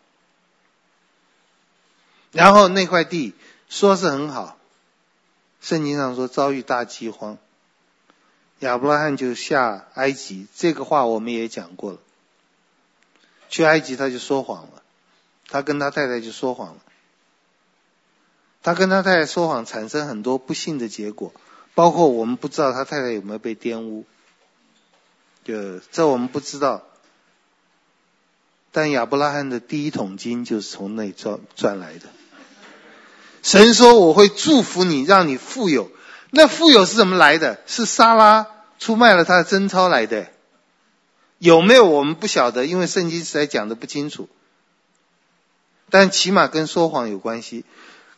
然后那块地说是很好，圣经上说遭遇大饥荒，亚伯拉罕就下埃及，这个话我们也讲过了。去埃及他就说谎了，他跟他太太就说谎了，他跟他太太说谎产生很多不幸的结果，包括我们不知道他太太有没有被玷污，就这我们不知道。但亚伯拉罕的第一桶金就是从那赚赚来的。神说：“我会祝福你，让你富有。”那富有是怎么来的？是撒拉出卖了他的贞操来的。有没有我们不晓得，因为圣经实在讲的不清楚。但起码跟说谎有关系。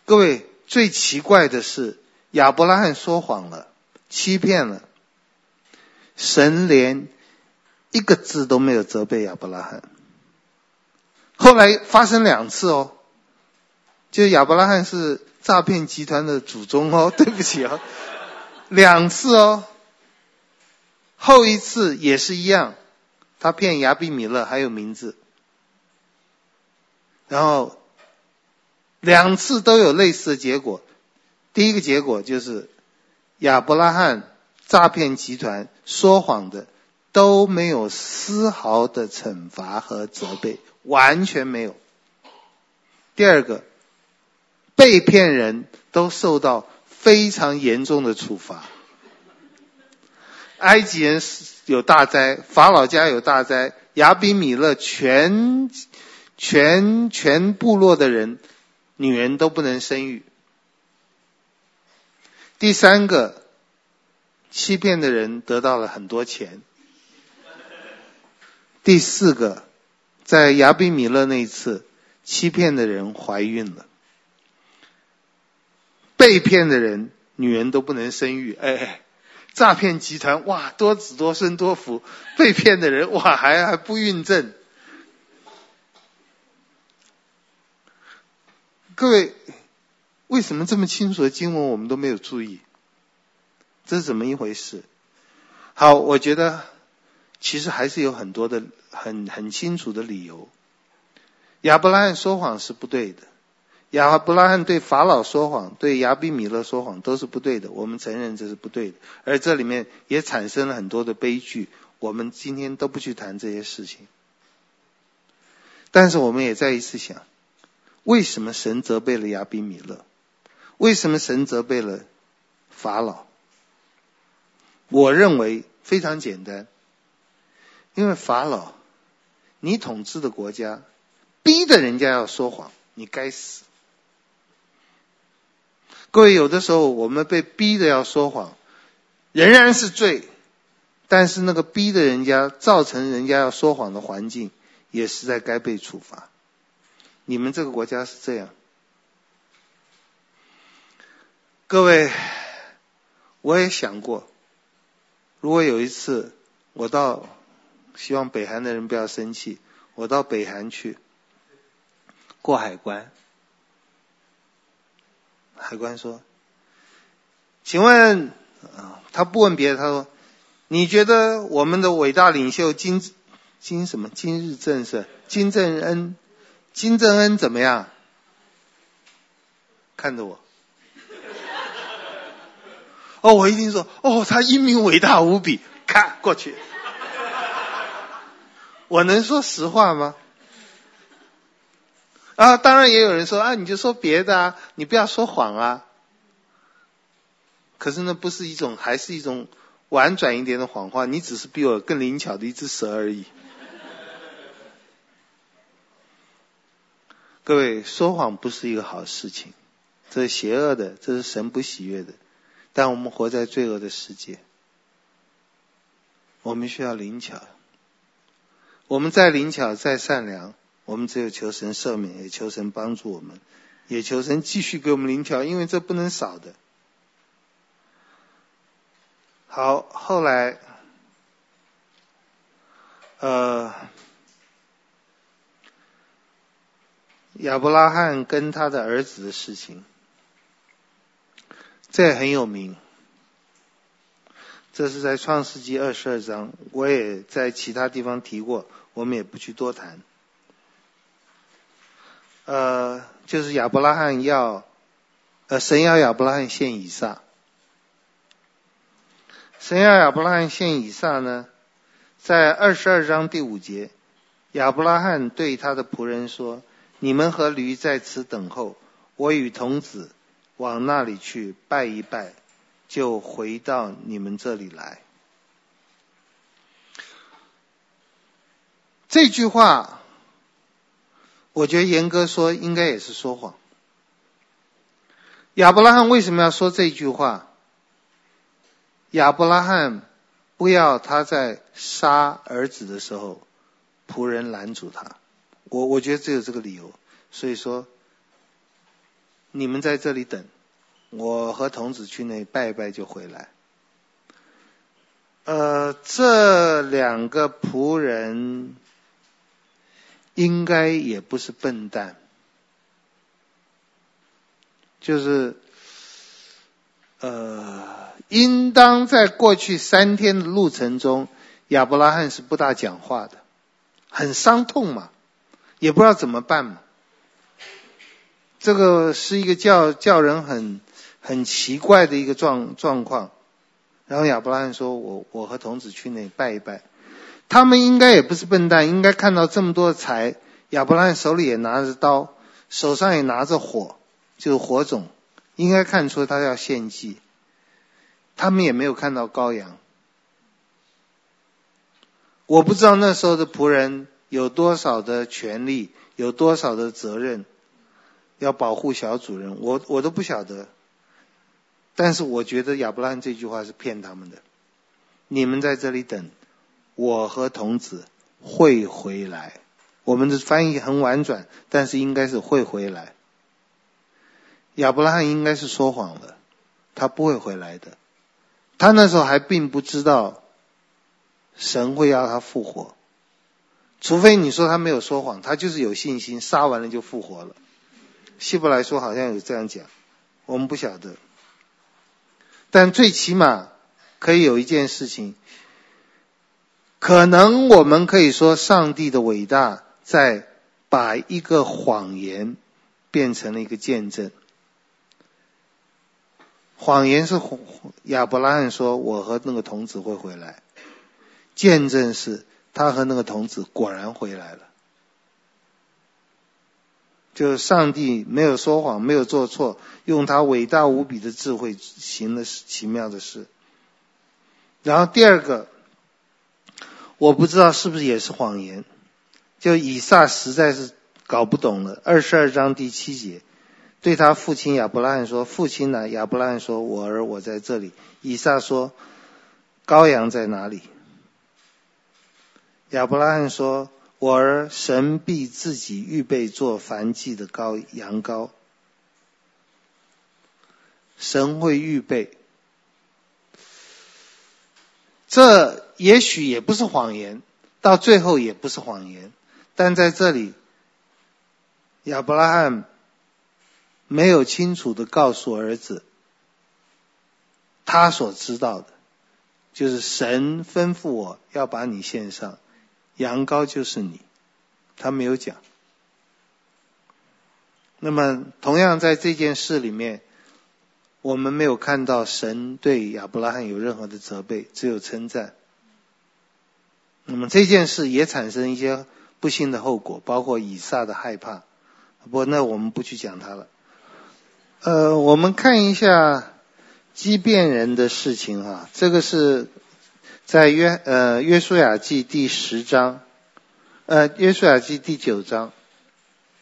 各位，最奇怪的是亚伯拉罕说谎了，欺骗了。神连一个字都没有责备亚伯拉罕。后来发生两次哦，就亚伯拉罕是诈骗集团的祖宗哦，对不起哦，两次哦，后一次也是一样，他骗亚比米勒还有名字，然后两次都有类似的结果，第一个结果就是亚伯拉罕诈骗集团说谎的都没有丝毫的惩罚和责备。完全没有。第二个，被骗人都受到非常严重的处罚。埃及人有大灾，法老家有大灾，亚比米勒全全全部落的人，女人都不能生育。第三个，欺骗的人得到了很多钱。第四个。在亚比米勒那一次，欺骗的人怀孕了，被骗的人女人都不能生育，哎，诈骗集团哇，多子多孙多福，被骗的人哇还还不孕症。各位，为什么这么清楚的经文我们都没有注意？这是怎么一回事？好，我觉得。其实还是有很多的很很清楚的理由。亚伯拉罕说谎是不对的，亚伯拉罕对法老说谎，对亚比米勒说谎都是不对的。我们承认这是不对的，而这里面也产生了很多的悲剧。我们今天都不去谈这些事情，但是我们也再一次想，为什么神责备了亚比米勒？为什么神责备了法老？我认为非常简单。因为法老，你统治的国家，逼得人家要说谎，你该死。各位，有的时候我们被逼得要说谎，仍然是罪，但是那个逼的人家造成人家要说谎的环境，也实在该被处罚。你们这个国家是这样。各位，我也想过，如果有一次我到。希望北韩的人不要生气。我到北韩去过海关，海关说：“请问，啊，他不问别的，他说，你觉得我们的伟大领袖金金什么金日正是金正恩，金正恩怎么样？看着我，哦，我一定说，哦，他英明伟大无比，咔过去。我能说实话吗？啊，当然也有人说啊，你就说别的啊，你不要说谎啊。可是那不是一种，还是一种婉转一点的谎话。你只是比我更灵巧的一只蛇而已。各位，说谎不是一个好事情，这是邪恶的，这是神不喜悦的。但我们活在罪恶的世界，我们需要灵巧。我们再灵巧再善良，我们只有求神赦免，也求神帮助我们，也求神继续给我们灵条，因为这不能少的。好，后来，呃，亚伯拉罕跟他的儿子的事情，这很有名。这是在创世纪二十二章，我也在其他地方提过，我们也不去多谈。呃，就是亚伯拉罕要，呃，神要亚伯拉罕献以撒。神要亚伯拉罕献以撒呢，在二十二章第五节，亚伯拉罕对他的仆人说：“你们和驴在此等候，我与童子往那里去拜一拜，就回到你们这里来。”这句话，我觉得严格说应该也是说谎。亚伯拉罕为什么要说这句话？亚伯拉罕不要他在杀儿子的时候，仆人拦住他。我我觉得只有这个理由。所以说，你们在这里等，我和童子去那拜拜就回来。呃，这两个仆人应该也不是笨蛋，就是呃。应当在过去三天的路程中，亚伯拉罕是不大讲话的，很伤痛嘛，也不知道怎么办嘛。这个是一个叫叫人很很奇怪的一个状状况。然后亚伯拉罕说：“我我和童子去那里拜一拜。”他们应该也不是笨蛋，应该看到这么多的柴，亚伯拉罕手里也拿着刀，手上也拿着火，就是火种，应该看出他要献祭。他们也没有看到羔羊，我不知道那时候的仆人有多少的权利，有多少的责任，要保护小主人，我我都不晓得。但是我觉得亚伯拉罕这句话是骗他们的。你们在这里等，我和童子会回来。我们的翻译很婉转，但是应该是会回来。亚伯拉罕应该是说谎了，他不会回来的。他那时候还并不知道神会要他复活，除非你说他没有说谎，他就是有信心，杀完了就复活了。希伯来说好像有这样讲，我们不晓得。但最起码可以有一件事情，可能我们可以说上帝的伟大，在把一个谎言变成了一个见证。谎言是亚伯拉罕说：“我和那个童子会回来。”见证是他和那个童子果然回来了。就是上帝没有说谎，没有做错，用他伟大无比的智慧行了奇妙的事。然后第二个，我不知道是不是也是谎言。就以撒实在是搞不懂了。二十二章第七节。对他父亲亚伯拉罕说：“父亲呢？”亚伯拉罕说：“我儿，我在这里。”以撒说：“羔羊在哪里？”亚伯拉罕说：“我儿，神必自己预备做燔祭的羔羊羔。神会预备。这也许也不是谎言，到最后也不是谎言，但在这里，亚伯拉罕。”没有清楚的告诉儿子，他所知道的，就是神吩咐我要把你献上，羊羔就是你，他没有讲。那么，同样在这件事里面，我们没有看到神对亚伯拉罕有任何的责备，只有称赞。那么这件事也产生一些不幸的后果，包括以撒的害怕。不那我们不去讲它了。呃，我们看一下基遍人的事情哈，这个是在约呃约书亚记第十章，呃约书亚记第九章。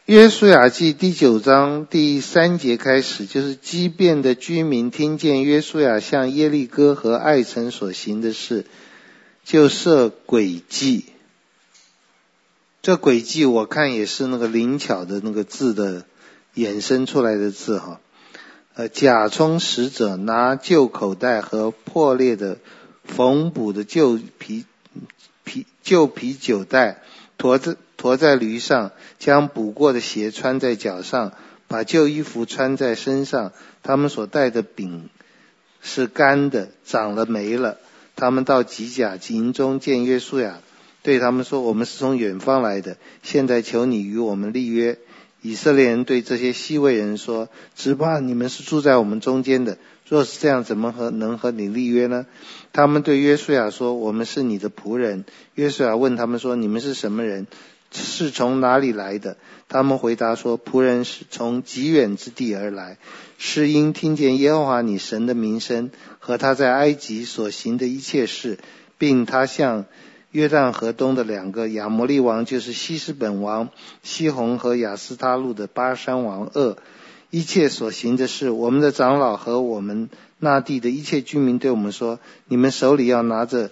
约书亚记第九章第三节开始，就是基遍的居民听见约书亚向耶利哥和爱城所行的事，就设诡计。这诡计我看也是那个灵巧的那个字的衍生出来的字哈。呃，假充使者拿旧口袋和破裂的缝补的旧皮皮旧皮酒袋，驮着。驮在驴上，将补过的鞋穿在脚上，把旧衣服穿在身上。他们所带的饼是干的，长了霉了。他们到吉甲营中见约书亚，对他们说：“我们是从远方来的，现在求你与我们立约。”以色列人对这些西魏人说：“只怕你们是住在我们中间的，若是这样，怎么和能和你立约呢？”他们对约书亚说：“我们是你的仆人。”约书亚问他们说：“你们是什么人？”是从哪里来的？他们回答说：“仆人是从极远之地而来，是因听见耶和华你神的名声和他在埃及所行的一切事，并他向约旦河东的两个亚摩利王，就是西施本王西宏和亚斯他录的巴珊王噩，一切所行的事。我们的长老和我们那地的一切居民对我们说：你们手里要拿着。”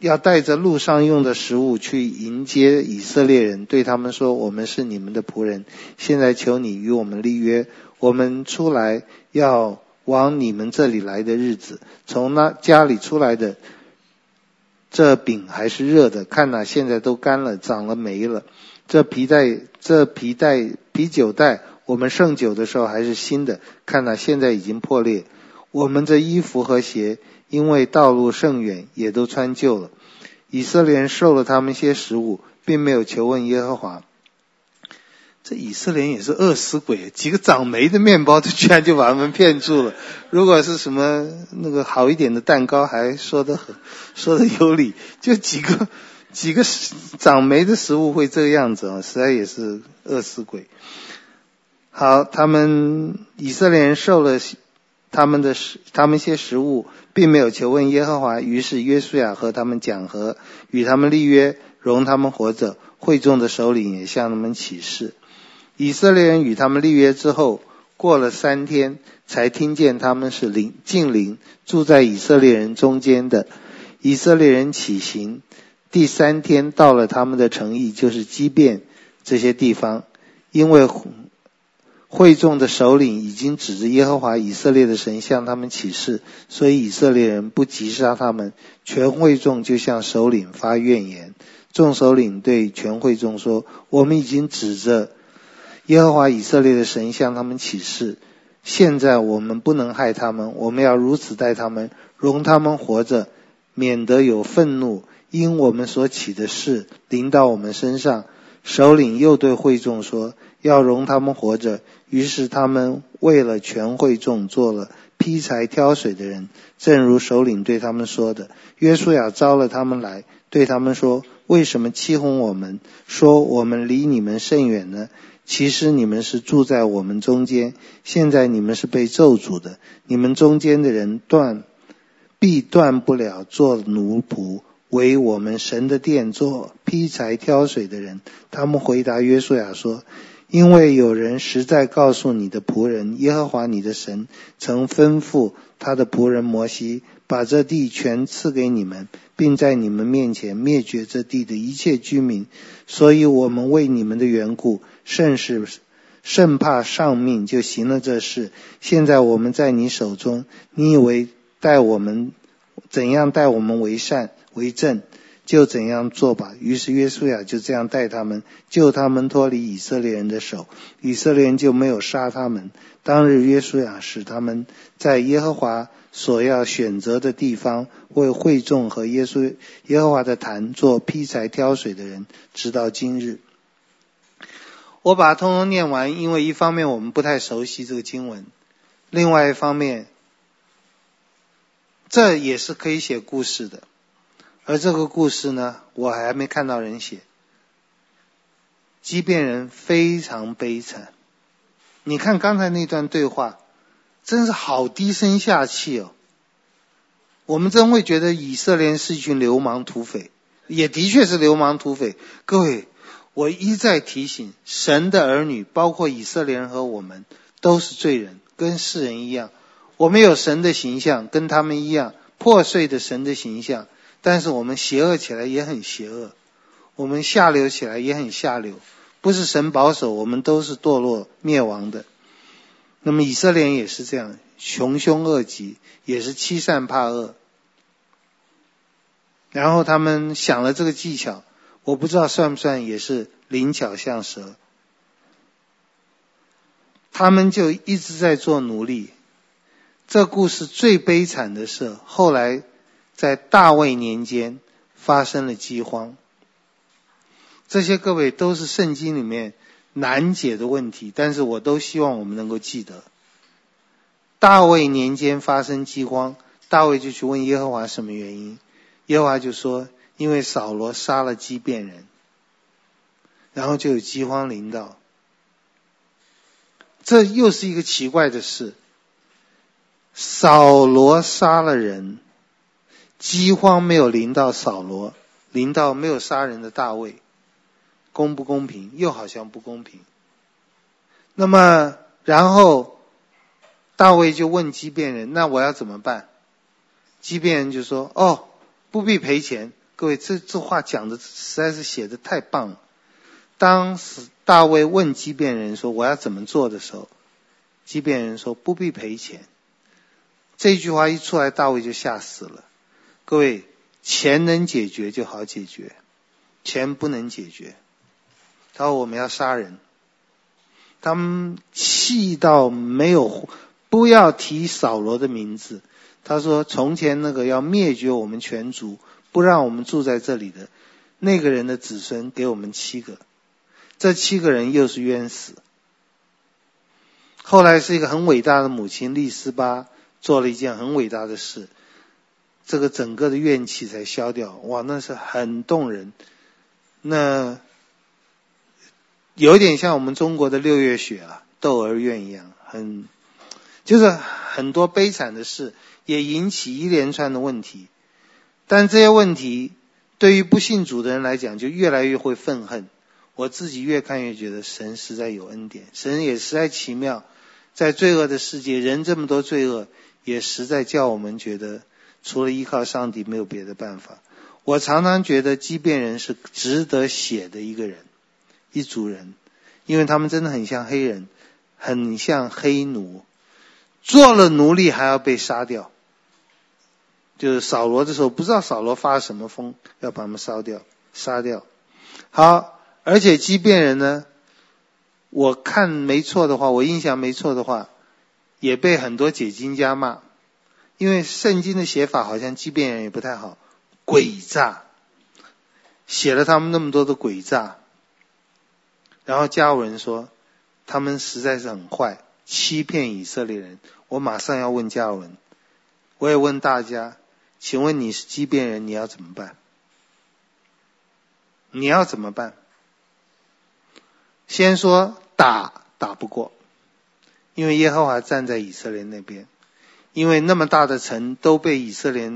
要带着路上用的食物去迎接以色列人，对他们说：“我们是你们的仆人，现在求你与我们立约。我们出来要往你们这里来的日子，从那家里出来的这饼还是热的，看哪，现在都干了，长了霉了。这皮带、这皮带、啤酒袋，我们盛酒的时候还是新的，看哪，现在已经破裂。我们这衣服和鞋。”因为道路甚远，也都穿旧了。以色列人受了他们些食物，并没有求问耶和华。这以色列人也是饿死鬼，几个长霉的面包，居然就把他们骗住了。如果是什么那个好一点的蛋糕，还说得很说得有理。就几个几个长霉的食物会这个样子啊，实在也是饿死鬼。好，他们以色列人受了。他们的食，他们些食物，并没有求问耶和华。于是约书亚和他们讲和，与他们立约，容他们活着。会众的首领也向他们起誓。以色列人与他们立约之后，过了三天，才听见他们是邻近邻，住在以色列人中间的。以色列人起行，第三天到了他们的城邑，就是基遍这些地方，因为。会众的首领已经指着耶和华以色列的神向他们起誓，所以以色列人不击杀他们。全会众就向首领发怨言。众首领对全会众说：“我们已经指着耶和华以色列的神向他们起誓，现在我们不能害他们，我们要如此待他们，容他们活着，免得有愤怒因我们所起的事临到我们身上。”首领又对会众说：“要容他们活着。”于是他们为了全会众做了劈柴挑水的人，正如首领对他们说的。约书亚招了他们来，对他们说：“为什么欺哄我们，说我们离你们甚远呢？其实你们是住在我们中间。现在你们是被咒诅的，你们中间的人断必断不了做奴仆，为我们神的殿做劈柴挑水的人。”他们回答约书亚说。因为有人实在告诉你的仆人耶和华你的神，曾吩咐他的仆人摩西，把这地全赐给你们，并在你们面前灭绝这地的一切居民。所以我们为你们的缘故，甚是甚怕丧命，就行了这事。现在我们在你手中，你以为待我们怎样待我们为善为正？就怎样做吧。于是约书亚就这样带他们，救他们脱离以色列人的手。以色列人就没有杀他们。当日约书亚使他们在耶和华所要选择的地方为会众和耶稣耶和华的坛做劈柴挑水的人，直到今日。我把它通通念完，因为一方面我们不太熟悉这个经文，另外一方面，这也是可以写故事的。而这个故事呢，我还没看到人写。畸变人非常悲惨。你看刚才那段对话，真是好低声下气哦。我们真会觉得以色列是一群流氓土匪，也的确是流氓土匪。各位，我一再提醒，神的儿女，包括以色列人和我们，都是罪人，跟世人一样。我们有神的形象，跟他们一样，破碎的神的形象。但是我们邪恶起来也很邪恶，我们下流起来也很下流，不是神保守，我们都是堕落灭亡的。那么以色列也是这样，穷凶恶极，也是欺善怕恶。然后他们想了这个技巧，我不知道算不算也是灵巧像蛇。他们就一直在做奴隶。这故事最悲惨的是后来。在大卫年间发生了饥荒，这些各位都是圣经里面难解的问题，但是我都希望我们能够记得。大卫年间发生饥荒，大卫就去问耶和华什么原因，耶和华就说：因为扫罗杀了畸变人，然后就有饥荒临到。这又是一个奇怪的事，扫罗杀了人。饥荒没有临到扫罗，临到没有杀人的大卫，公不公平？又好像不公平。那么，然后大卫就问畸变人：“那我要怎么办？”畸变人就说：“哦，不必赔钱。”各位，这这话讲的实在是写的太棒了。当时大卫问畸变人说：“我要怎么做的时候？”畸变人说：“不必赔钱。”这句话一出来，大卫就吓死了。各位，钱能解决就好解决，钱不能解决。他说我们要杀人，他们气到没有，不要提扫罗的名字。他说从前那个要灭绝我们全族，不让我们住在这里的那个人的子孙给我们七个，这七个人又是冤死。后来是一个很伟大的母亲利斯巴做了一件很伟大的事。这个整个的怨气才消掉，哇，那是很动人。那有点像我们中国的六月雪啊，窦娥怨一样，很就是很多悲惨的事，也引起一连串的问题。但这些问题对于不信主的人来讲，就越来越会愤恨。我自己越看越觉得神实在有恩典，神也实在奇妙。在罪恶的世界，人这么多罪恶，也实在叫我们觉得。除了依靠上帝，没有别的办法。我常常觉得畸变人是值得写的一个人，一组人，因为他们真的很像黑人，很像黑奴，做了奴隶还要被杀掉。就是扫罗的时候，不知道扫罗发了什么疯，要把他们烧掉、杀掉。好，而且畸变人呢，我看没错的话，我印象没错的话，也被很多解经家骂。因为圣经的写法好像畸变人也不太好，诡诈，写了他们那么多的诡诈，然后加尔文说他们实在是很坏，欺骗以色列人。我马上要问加尔文，我也问大家，请问你是畸变人，你要怎么办？你要怎么办？先说打打不过，因为耶和华站在以色列那边。因为那么大的城都被以色列，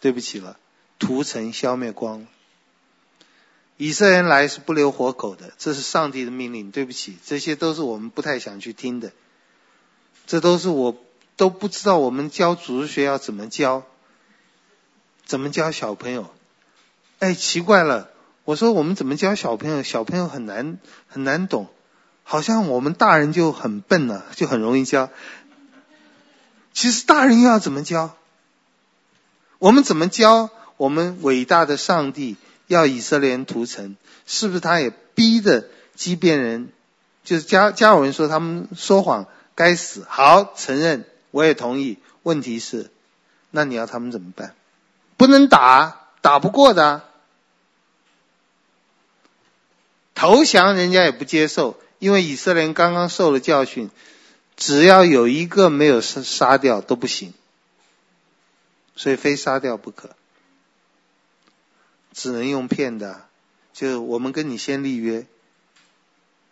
对不起了，屠城消灭光了。以色列人来是不留活口的，这是上帝的命令。对不起，这些都是我们不太想去听的。这都是我都不知道我们教主日学要怎么教，怎么教小朋友。哎，奇怪了，我说我们怎么教小朋友？小朋友很难很难懂，好像我们大人就很笨了，就很容易教。其实大人又要怎么教？我们怎么教？我们伟大的上帝要以色列人屠城，是不是他也逼着畸变人？就是加加尔文说他们说谎该死。好，承认我也同意。问题是，那你要他们怎么办？不能打，打不过的。投降人家也不接受，因为以色列人刚刚受了教训。只要有一个没有杀杀掉都不行，所以非杀掉不可，只能用骗的。就我们跟你先立约，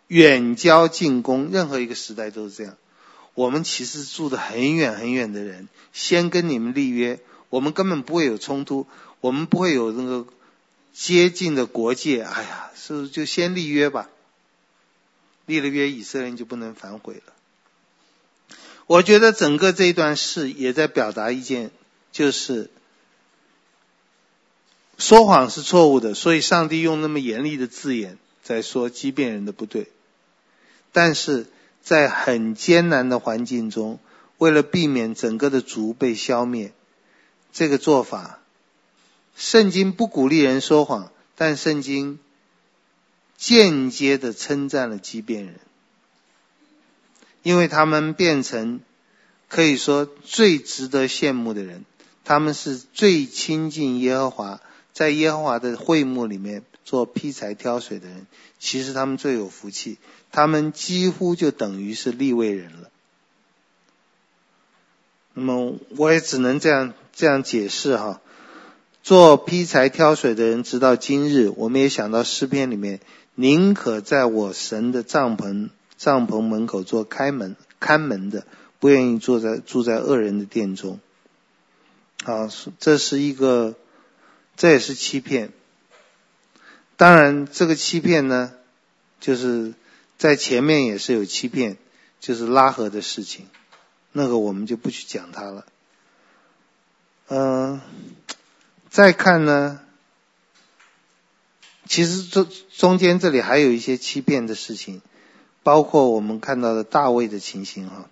远交近攻，任何一个时代都是这样。我们其实住的很远很远的人，先跟你们立约，我们根本不会有冲突，我们不会有那个接近的国界。哎呀，是不是就先立约吧？立了约，以色列人就不能反悔了。我觉得整个这一段事也在表达一件，就是说谎是错误的，所以上帝用那么严厉的字眼在说基遍人的不对。但是在很艰难的环境中，为了避免整个的族被消灭，这个做法，圣经不鼓励人说谎，但圣经间接的称赞了基遍人。因为他们变成可以说最值得羡慕的人，他们是最亲近耶和华，在耶和华的会幕里面做劈柴挑水的人，其实他们最有福气，他们几乎就等于是立位人了。那么我也只能这样这样解释哈，做劈柴挑水的人，直到今日，我们也想到诗篇里面，宁可在我神的帐篷。帐篷门口做开门看门的，不愿意坐在住在恶人的殿中。啊，这是一个，这也是欺骗。当然，这个欺骗呢，就是在前面也是有欺骗，就是拉合的事情，那个我们就不去讲它了。嗯、再看呢，其实中中间这里还有一些欺骗的事情。包括我们看到的大卫的情形哈，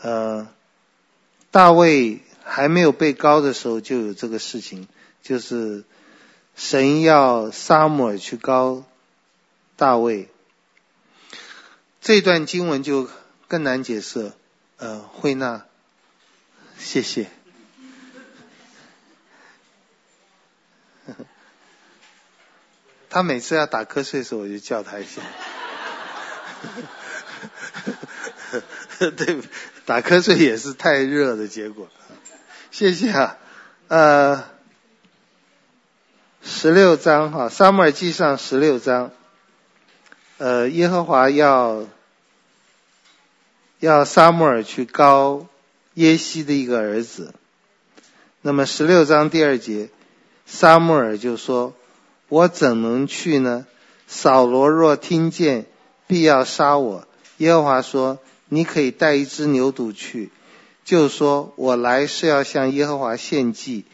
呃，大卫还没有被膏的时候就有这个事情，就是神要撒母耳去膏大卫，这段经文就更难解释。呃，慧娜，谢谢。他每次要打瞌睡的时候，我就叫他一下。对，打瞌睡也是太热的结果。谢谢啊，呃，十六章哈，撒母耳记上十六章，呃，耶和华要要撒母耳去膏耶西的一个儿子。那么十六章第二节，撒母耳就说：“我怎能去呢？扫罗若听见。”必要杀我。耶和华说：“你可以带一只牛犊去，就说我来是要向耶和华献祭。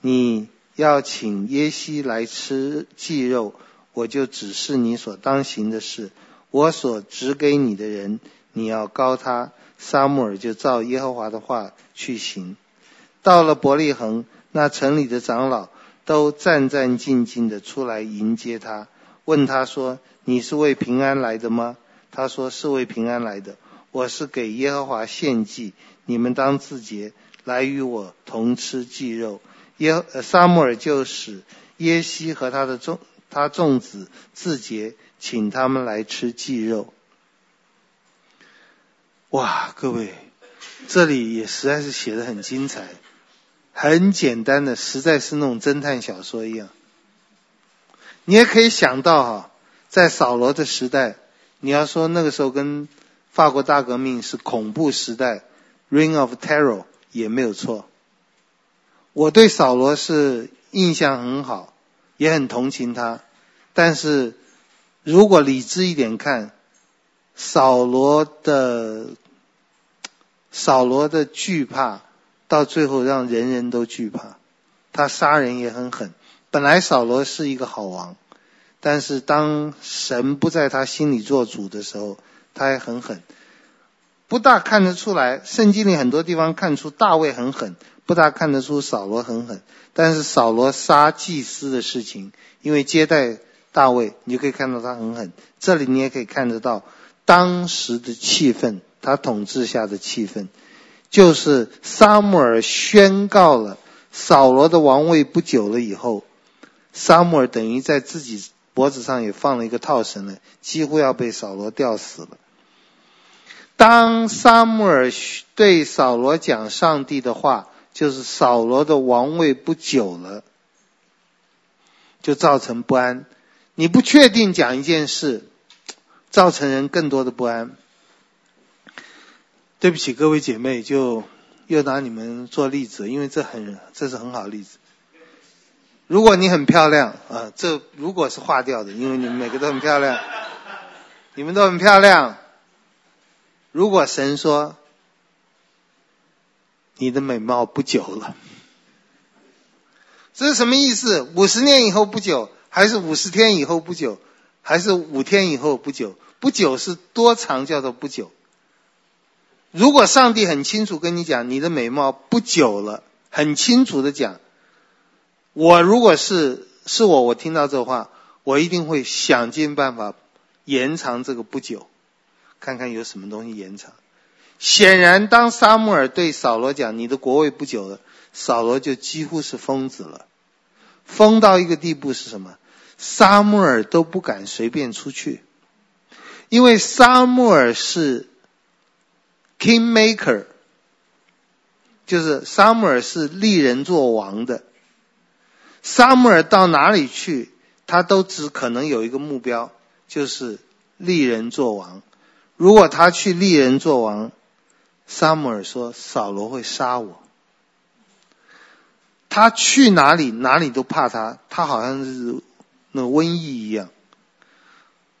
你要请耶西来吃祭肉，我就指示你所当行的事。我所指给你的人，你要高他。”撒母耳就照耶和华的话去行。到了伯利恒，那城里的长老都战战兢兢地出来迎接他，问他说。你是为平安来的吗？他说是为平安来的。我是给耶和华献祭，你们当自洁，来与我同吃祭肉。耶撒母尔就使耶西和他的众他众子自洁，请他们来吃祭肉。哇，各位，这里也实在是写得很精彩，很简单的，实在是那种侦探小说一样。你也可以想到哈。在扫罗的时代，你要说那个时候跟法国大革命是恐怖时代，Ring of Terror 也没有错。我对扫罗是印象很好，也很同情他。但是如果理智一点看，扫罗的扫罗的惧怕，到最后让人人都惧怕。他杀人也很狠。本来扫罗是一个好王。但是当神不在他心里做主的时候，他也很狠，不大看得出来。圣经里很多地方看出大卫很狠，不大看得出扫罗很狠。但是扫罗杀祭司的事情，因为接待大卫，你就可以看到他很狠。这里你也可以看得到当时的气氛，他统治下的气氛，就是撒母耳宣告了扫罗的王位不久了以后，撒母耳等于在自己。脖子上也放了一个套绳了，几乎要被扫罗吊死了。当撒母耳对扫罗讲上帝的话，就是扫罗的王位不久了，就造成不安。你不确定讲一件事，造成人更多的不安。对不起，各位姐妹，就又拿你们做例子，因为这很这是很好例子。如果你很漂亮啊，这如果是化掉的，因为你们每个都很漂亮，你们都很漂亮。如果神说你的美貌不久了，这是什么意思？五十年以后不久，还是五十天以后不久，还是五天以后不久？不久是多长叫做不久？如果上帝很清楚跟你讲你的美貌不久了，很清楚的讲，我如果是是我，我听到这话，我一定会想尽办法延长这个不久。看看有什么东西延长。显然，当沙穆尔对扫罗讲：“你的国位不久了”，扫罗就几乎是疯子了。疯到一个地步是什么？沙穆尔都不敢随便出去，因为沙穆尔是 Kingmaker，就是沙穆尔是立人做王的。撒母耳到哪里去，他都只可能有一个目标，就是立人做王。如果他去立人做王，撒母耳说扫罗会杀我。他去哪里哪里都怕他，他好像是那瘟疫一样。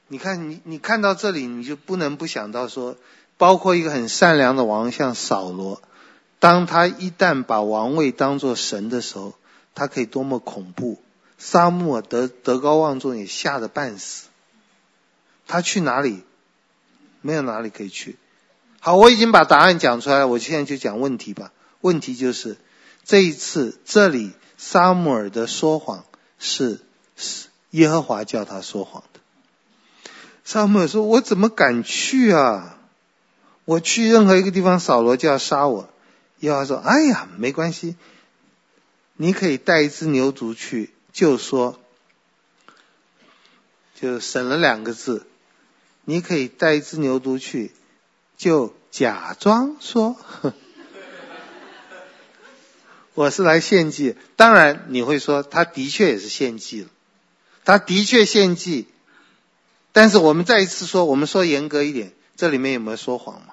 你看你你看到这里，你就不能不想到说，包括一个很善良的王像扫罗，当他一旦把王位当作神的时候，他可以多么恐怖。沙漠德德高望重，也吓得半死。他去哪里？没有哪里可以去。好，我已经把答案讲出来了，我现在就讲问题吧。问题就是这一次这里撒母耳的说谎是耶和华叫他说谎的。撒母耳说：“我怎么敢去啊？我去任何一个地方，扫罗就要杀我。”耶和华说：“哎呀，没关系，你可以带一只牛犊去，就说，就省了两个字。”你可以带一只牛犊去，就假装说，我是来献祭。当然你会说，他的确也是献祭了，他的确献祭。但是我们再一次说，我们说严格一点，这里面有没有说谎嘛？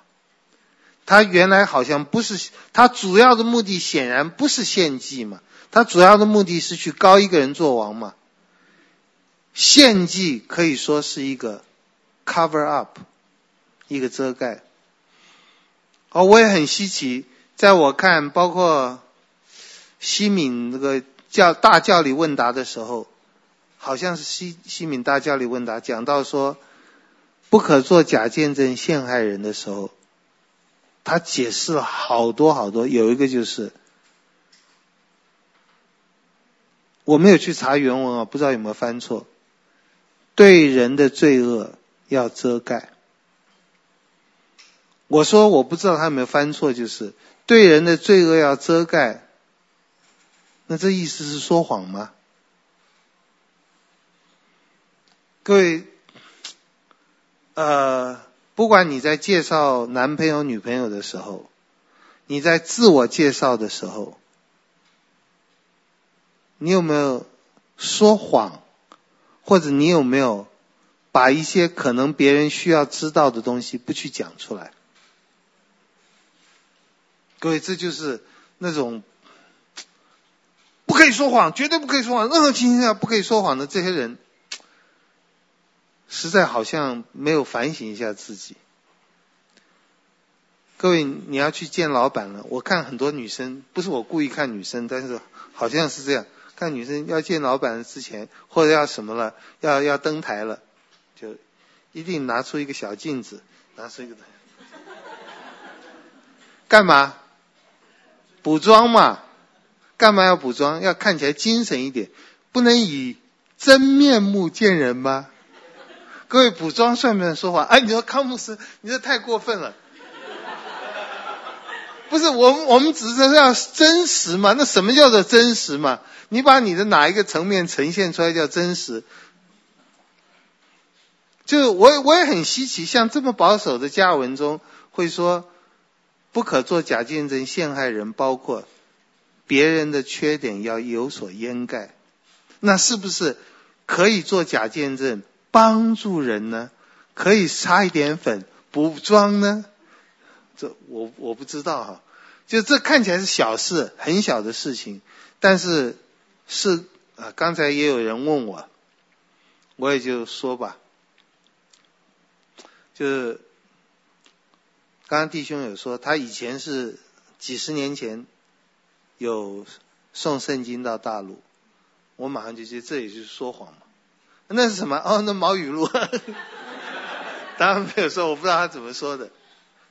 他原来好像不是，他主要的目的显然不是献祭嘛，他主要的目的是去高一个人做王嘛。献祭可以说是一个。Cover up，一个遮盖。哦，我也很稀奇，在我看，包括西敏那个教大教理问答的时候，好像是西西敏大教理问答讲到说，不可做假见证陷害人的时候，他解释了好多好多，有一个就是，我没有去查原文啊，不知道有没有翻错，对人的罪恶。要遮盖。我说我不知道他有没有翻错，就是对人的罪恶要遮盖。那这意思是说谎吗？各位，呃，不管你在介绍男朋友、女朋友的时候，你在自我介绍的时候，你有没有说谎，或者你有没有？把一些可能别人需要知道的东西不去讲出来，各位，这就是那种不可以说谎，绝对不可以说谎，任何情形下不可以说谎的这些人，实在好像没有反省一下自己。各位，你要去见老板了，我看很多女生，不是我故意看女生，但是好像是这样，看女生要见老板之前，或者要什么了，要要登台了。就一定拿出一个小镜子，拿出一个，干嘛？补妆嘛？干嘛要补妆？要看起来精神一点，不能以真面目见人吗？各位，补妆算不算说谎？哎，你说康姆斯，你这太过分了。不是，我们我们只是要真实嘛？那什么叫做真实嘛？你把你的哪一个层面呈现出来叫真实？就是我我也很稀奇，像这么保守的家文中会说不可做假见证陷害人，包括别人的缺点要有所掩盖。那是不是可以做假见证帮助人呢？可以擦一点粉补妆呢？这我我不知道哈。就这看起来是小事，很小的事情，但是是啊，刚才也有人问我，我也就说吧，就是刚刚弟兄有说，他以前是几十年前有送圣经到大陆，我马上就觉得这也就是说谎嘛，那是什么？哦，那毛语录，当然没有说，我不知道他怎么说的，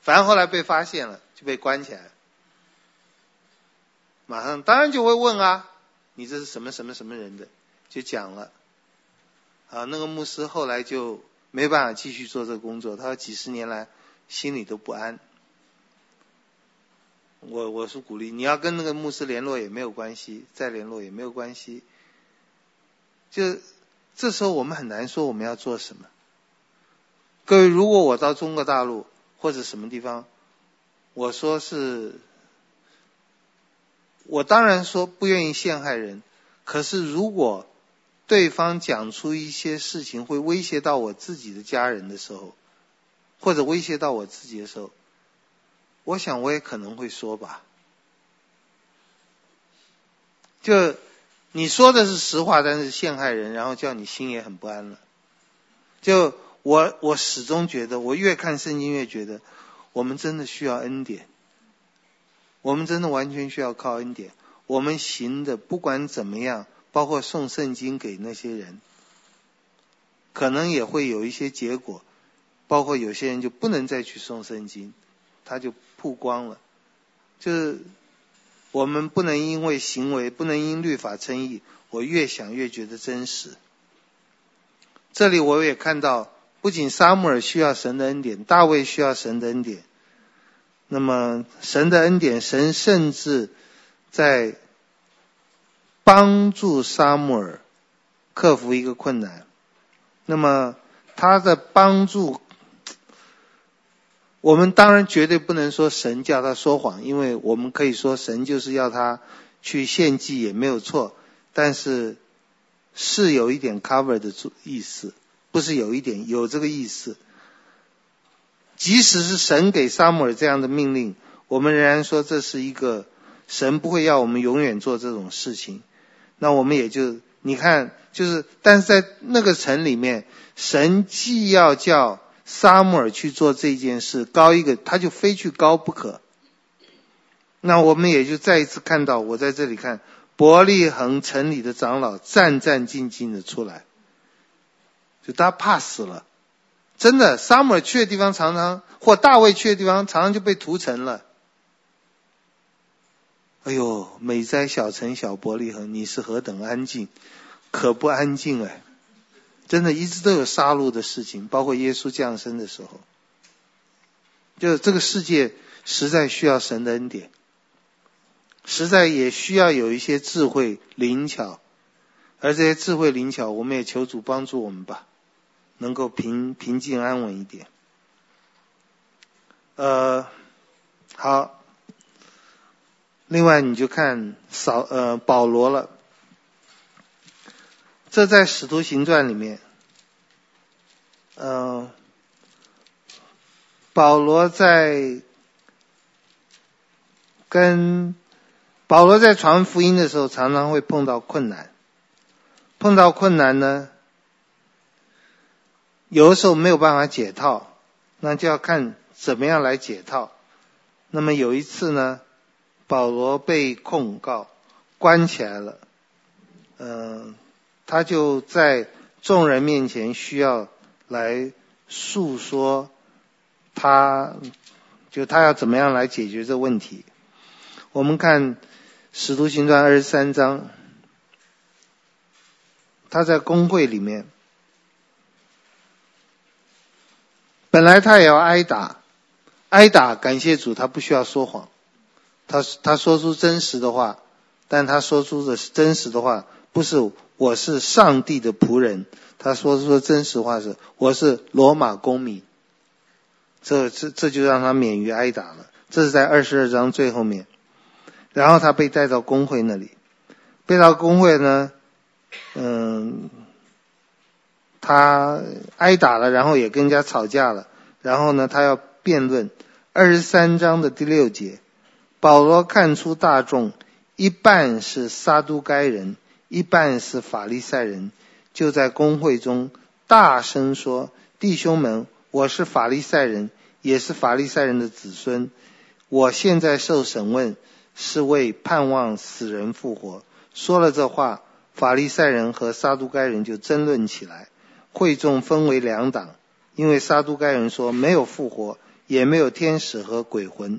反正后来被发现了，就被关起来。马上当然就会问啊，你这是什么什么什么人的？就讲了，啊，那个牧师后来就没办法继续做这个工作，他说几十年来心里都不安。我我是鼓励你要跟那个牧师联络也没有关系，再联络也没有关系。就这时候我们很难说我们要做什么。各位，如果我到中国大陆或者什么地方，我说是。我当然说不愿意陷害人，可是如果对方讲出一些事情会威胁到我自己的家人的时候，或者威胁到我自己的时候，我想我也可能会说吧。就你说的是实话，但是陷害人，然后叫你心也很不安了。就我我始终觉得，我越看圣经越觉得，我们真的需要恩典。我们真的完全需要靠恩典。我们行的不管怎么样，包括送圣经给那些人，可能也会有一些结果。包括有些人就不能再去送圣经，他就曝光了。就是我们不能因为行为，不能因律法称义。我越想越觉得真实。这里我也看到，不仅撒母耳需要神的恩典，大卫需要神的恩典。那么神的恩典，神甚至在帮助撒母耳克服一个困难。那么他的帮助，我们当然绝对不能说神叫他说谎，因为我们可以说神就是要他去献祭也没有错，但是是有一点 cover 的意思，不是有一点，有这个意思。即使是神给撒母耳这样的命令，我们仍然说这是一个神不会要我们永远做这种事情。那我们也就你看，就是但是在那个城里面，神既要叫撒母耳去做这件事，高一个他就非去高不可。那我们也就再一次看到，我在这里看伯利恒城里的长老战战兢兢的出来，就他怕死了。真的，撒母耳去的地方常常，或大卫去的地方常常就被屠城了。哎呦，美哉小城小伯利恒，你是何等安静，可不安静哎！真的，一直都有杀戮的事情，包括耶稣降生的时候。就这个世界实在需要神的恩典，实在也需要有一些智慧灵巧，而这些智慧灵巧，我们也求主帮助我们吧。能够平平静安稳一点。呃，好。另外，你就看扫呃保罗了。这在《使徒行传》里面，呃，保罗在跟保罗在传福音的时候，常常会碰到困难。碰到困难呢？有的时候没有办法解套，那就要看怎么样来解套。那么有一次呢，保罗被控告，关起来了，嗯，他就在众人面前需要来诉说他，就他要怎么样来解决这问题。我们看《使徒行传》二十三章，他在公会里面。本来他也要挨打，挨打，感谢主，他不需要说谎，他他说出真实的话，但他说出的是真实的话，不是我是上帝的仆人，他说出的真实话是我是罗马公民，这这这就让他免于挨打了。这是在二十二章最后面。然后他被带到公会那里，被到公会呢，嗯，他挨打了，然后也跟人家吵架了。然后呢，他要辩论。二十三章的第六节，保罗看出大众一半是撒都该人，一半是法利赛人，就在公会中大声说：“弟兄们，我是法利赛人，也是法利赛人的子孙。我现在受审问。”是为盼望死人复活。说了这话，法利赛人和撒都该人就争论起来。会众分为两党，因为撒都该人说没有复活，也没有天使和鬼魂；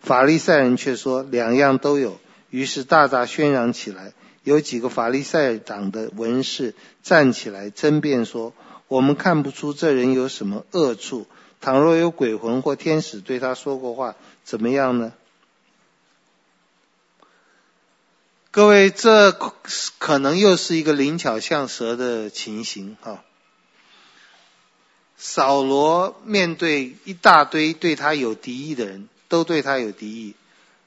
法利赛人却说两样都有。于是大大喧嚷起来。有几个法利赛党的文士站起来争辩说：“我们看不出这人有什么恶处。倘若有鬼魂或天使对他说过话，怎么样呢？”各位，这可能又是一个灵巧像蛇的情形哈。扫罗面对一大堆对他有敌意的人，都对他有敌意，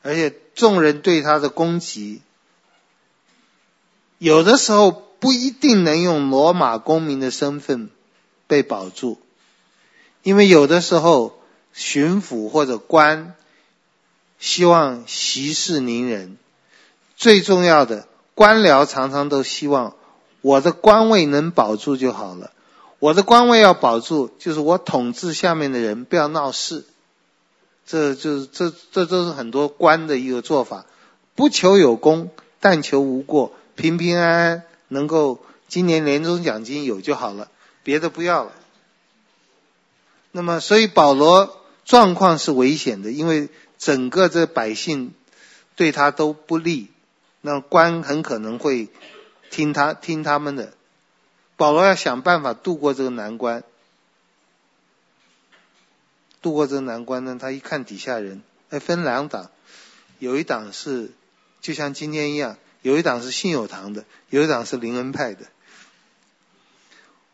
而且众人对他的攻击，有的时候不一定能用罗马公民的身份被保住，因为有的时候巡抚或者官希望息事宁人。最重要的，官僚常常都希望我的官位能保住就好了。我的官位要保住，就是我统治下面的人不要闹事。这就是这这都是很多官的一个做法，不求有功，但求无过，平平安安，能够今年年终奖金有就好了，别的不要了。那么，所以保罗状况是危险的，因为整个这百姓对他都不利。那官很可能会听他听他们的，保罗要想办法度过这个难关。度过这个难关呢，他一看底下人，哎，分两党，有一党是就像今天一样，有一党是信友堂的，有一党是灵恩派的。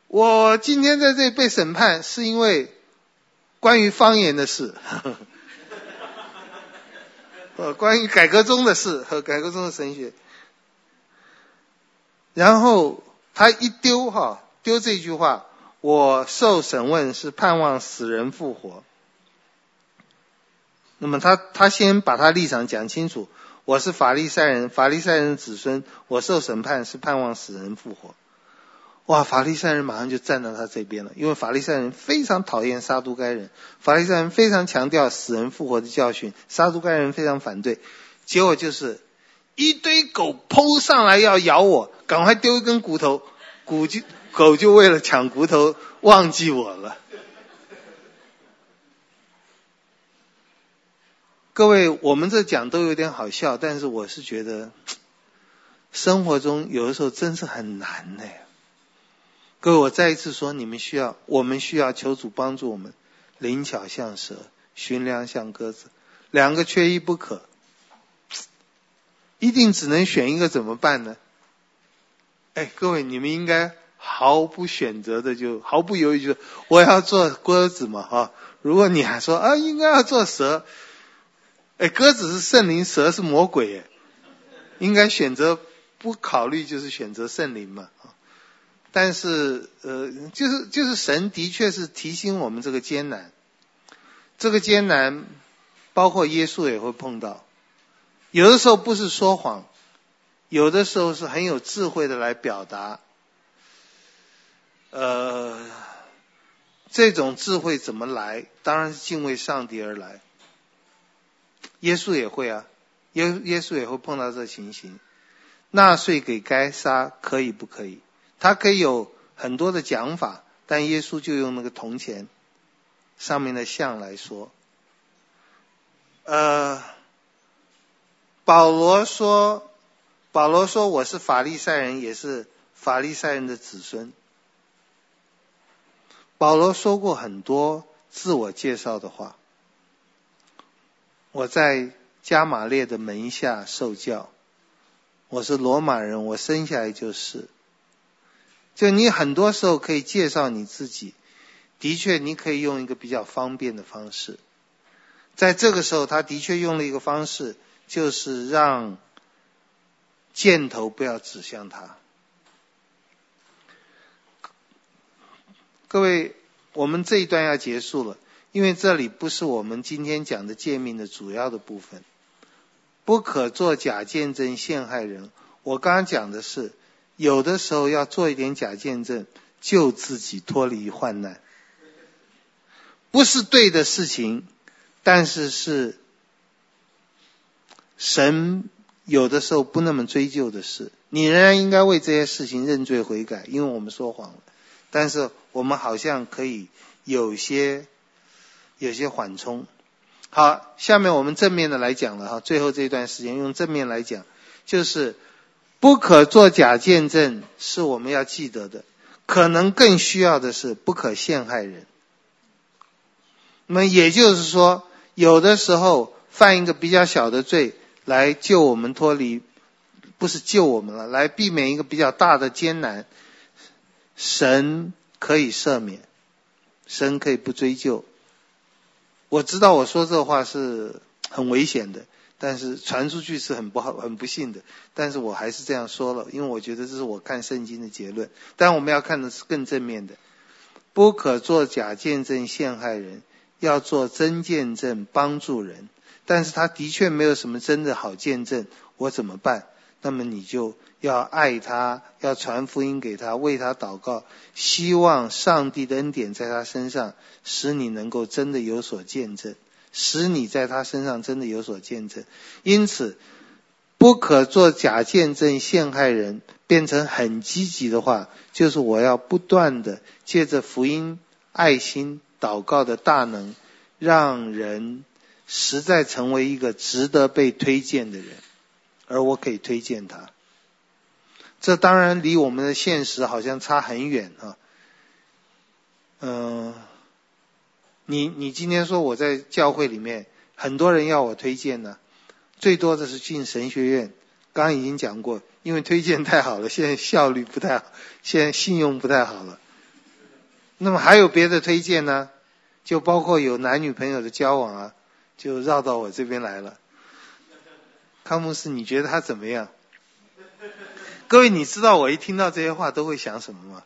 我今天在这里被审判，是因为关于方言的事。呃，关于改革中的事和改革中的神学，然后他一丢哈，丢这句话，我受审问是盼望死人复活。那么他他先把他立场讲清楚，我是法利赛人，法利赛人的子孙，我受审判是盼望死人复活。哇！法利赛人马上就站到他这边了，因为法利赛人非常讨厌杀都该人，法利赛人非常强调死人复活的教训，杀都该人非常反对。结果就是一堆狗扑上来要咬我，赶快丢一根骨头，骨就狗就为了抢骨头忘记我了。各位，我们这讲都有点好笑，但是我是觉得生活中有的时候真是很难的呀。各位，我再一次说，你们需要，我们需要求主帮助我们，灵巧像蛇，驯良像鸽子，两个缺一不可，一定只能选一个怎么办呢？哎，各位，你们应该毫不选择的就毫不犹豫就我要做鸽子嘛哈。如果你还说啊，应该要做蛇，哎，鸽子是圣灵，蛇是魔鬼，应该选择不考虑就是选择圣灵嘛。但是，呃，就是就是神的确是提醒我们这个艰难，这个艰难，包括耶稣也会碰到。有的时候不是说谎，有的时候是很有智慧的来表达。呃，这种智慧怎么来？当然是敬畏上帝而来。耶稣也会啊，耶耶稣也会碰到这情形。纳税给该撒可以不可以？他可以有很多的讲法，但耶稣就用那个铜钱上面的像来说。呃，保罗说，保罗说我是法利赛人，也是法利赛人的子孙。保罗说过很多自我介绍的话。我在加玛列的门下受教，我是罗马人，我生下来就是。就你很多时候可以介绍你自己，的确你可以用一个比较方便的方式。在这个时候，他的确用了一个方式，就是让箭头不要指向他。各位，我们这一段要结束了，因为这里不是我们今天讲的诫命的主要的部分。不可做假见证陷害人。我刚刚讲的是，有的时候要做一点假见证，救自己脱离患难，不是对的事情，但是是神有的时候不那么追究的事，你仍然应该为这些事情认罪悔改，因为我们说谎了。但是我们好像可以有些有些缓冲。好，下面我们正面的来讲了哈，最后这段时间用正面来讲，就是不可作假见证，是我们要记得的。可能更需要的是不可陷害人。那么也就是说，有的时候犯一个比较小的罪，来救我们脱离，不是救我们了，来避免一个比较大的艰难，神可以赦免，神可以不追究。我知道我说这话是很危险的，但是传出去是很不好、很不幸的。但是我还是这样说了，因为我觉得这是我看圣经的结论。但我们要看的是更正面的，不可做假见证陷害人，要做真见证帮助人。但是他的确没有什么真的好见证，我怎么办？那么你就要爱他，要传福音给他，为他祷告，希望上帝的恩典在他身上，使你能够真的有所见证，使你在他身上真的有所见证。因此，不可做假见证陷害人，变成很积极的话，就是我要不断的借着福音、爱心、祷告的大能，让人实在成为一个值得被推荐的人。而我可以推荐他，这当然离我们的现实好像差很远啊。嗯，你你今天说我在教会里面，很多人要我推荐呢，最多的是进神学院。刚刚已经讲过，因为推荐太好了，现在效率不太好，现在信用不太好了。那么还有别的推荐呢？就包括有男女朋友的交往啊，就绕到我这边来了。康牧师，你觉得他怎么样？各位，你知道我一听到这些话都会想什么吗？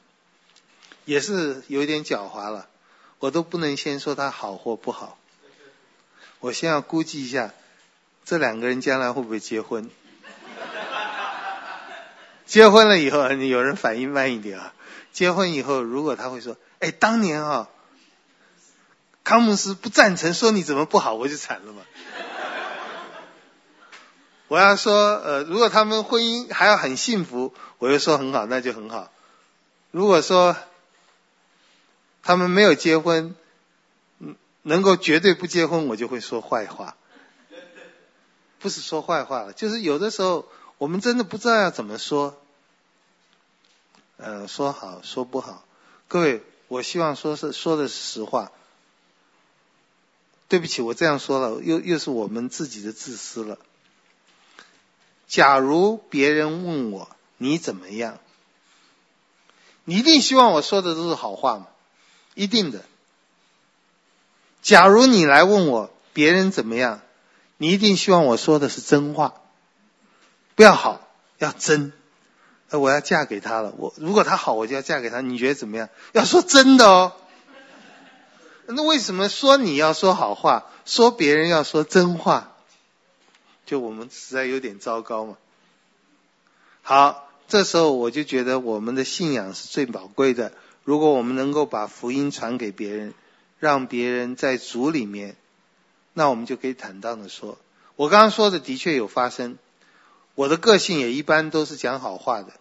也是有点狡猾了，我都不能先说他好或不好，我先要估计一下，这两个人将来会不会结婚？结婚了以后，有人反应慢一点啊。结婚以后，如果他会说：“哎，当年啊，康姆斯不赞成，说你怎么不好，我就惨了嘛。”我要说，呃，如果他们婚姻还要很幸福，我就说很好，那就很好。如果说他们没有结婚，嗯能够绝对不结婚，我就会说坏话。不是说坏话了，就是有的时候我们真的不知道要怎么说。呃，说好说不好，各位，我希望说是说的是实话。对不起，我这样说了，又又是我们自己的自私了。假如别人问我你怎么样，你一定希望我说的都是好话吗？一定的。假如你来问我别人怎么样，你一定希望我说的是真话，不要好，要真。我要嫁给他了，我如果他好，我就要嫁给他。你觉得怎么样？要说真的哦。那为什么说你要说好话，说别人要说真话？就我们实在有点糟糕嘛。好，这时候我就觉得我们的信仰是最宝贵的。如果我们能够把福音传给别人，让别人在主里面，那我们就可以坦荡的说，我刚刚说的的确有发生。我的个性也一般都是讲好话的，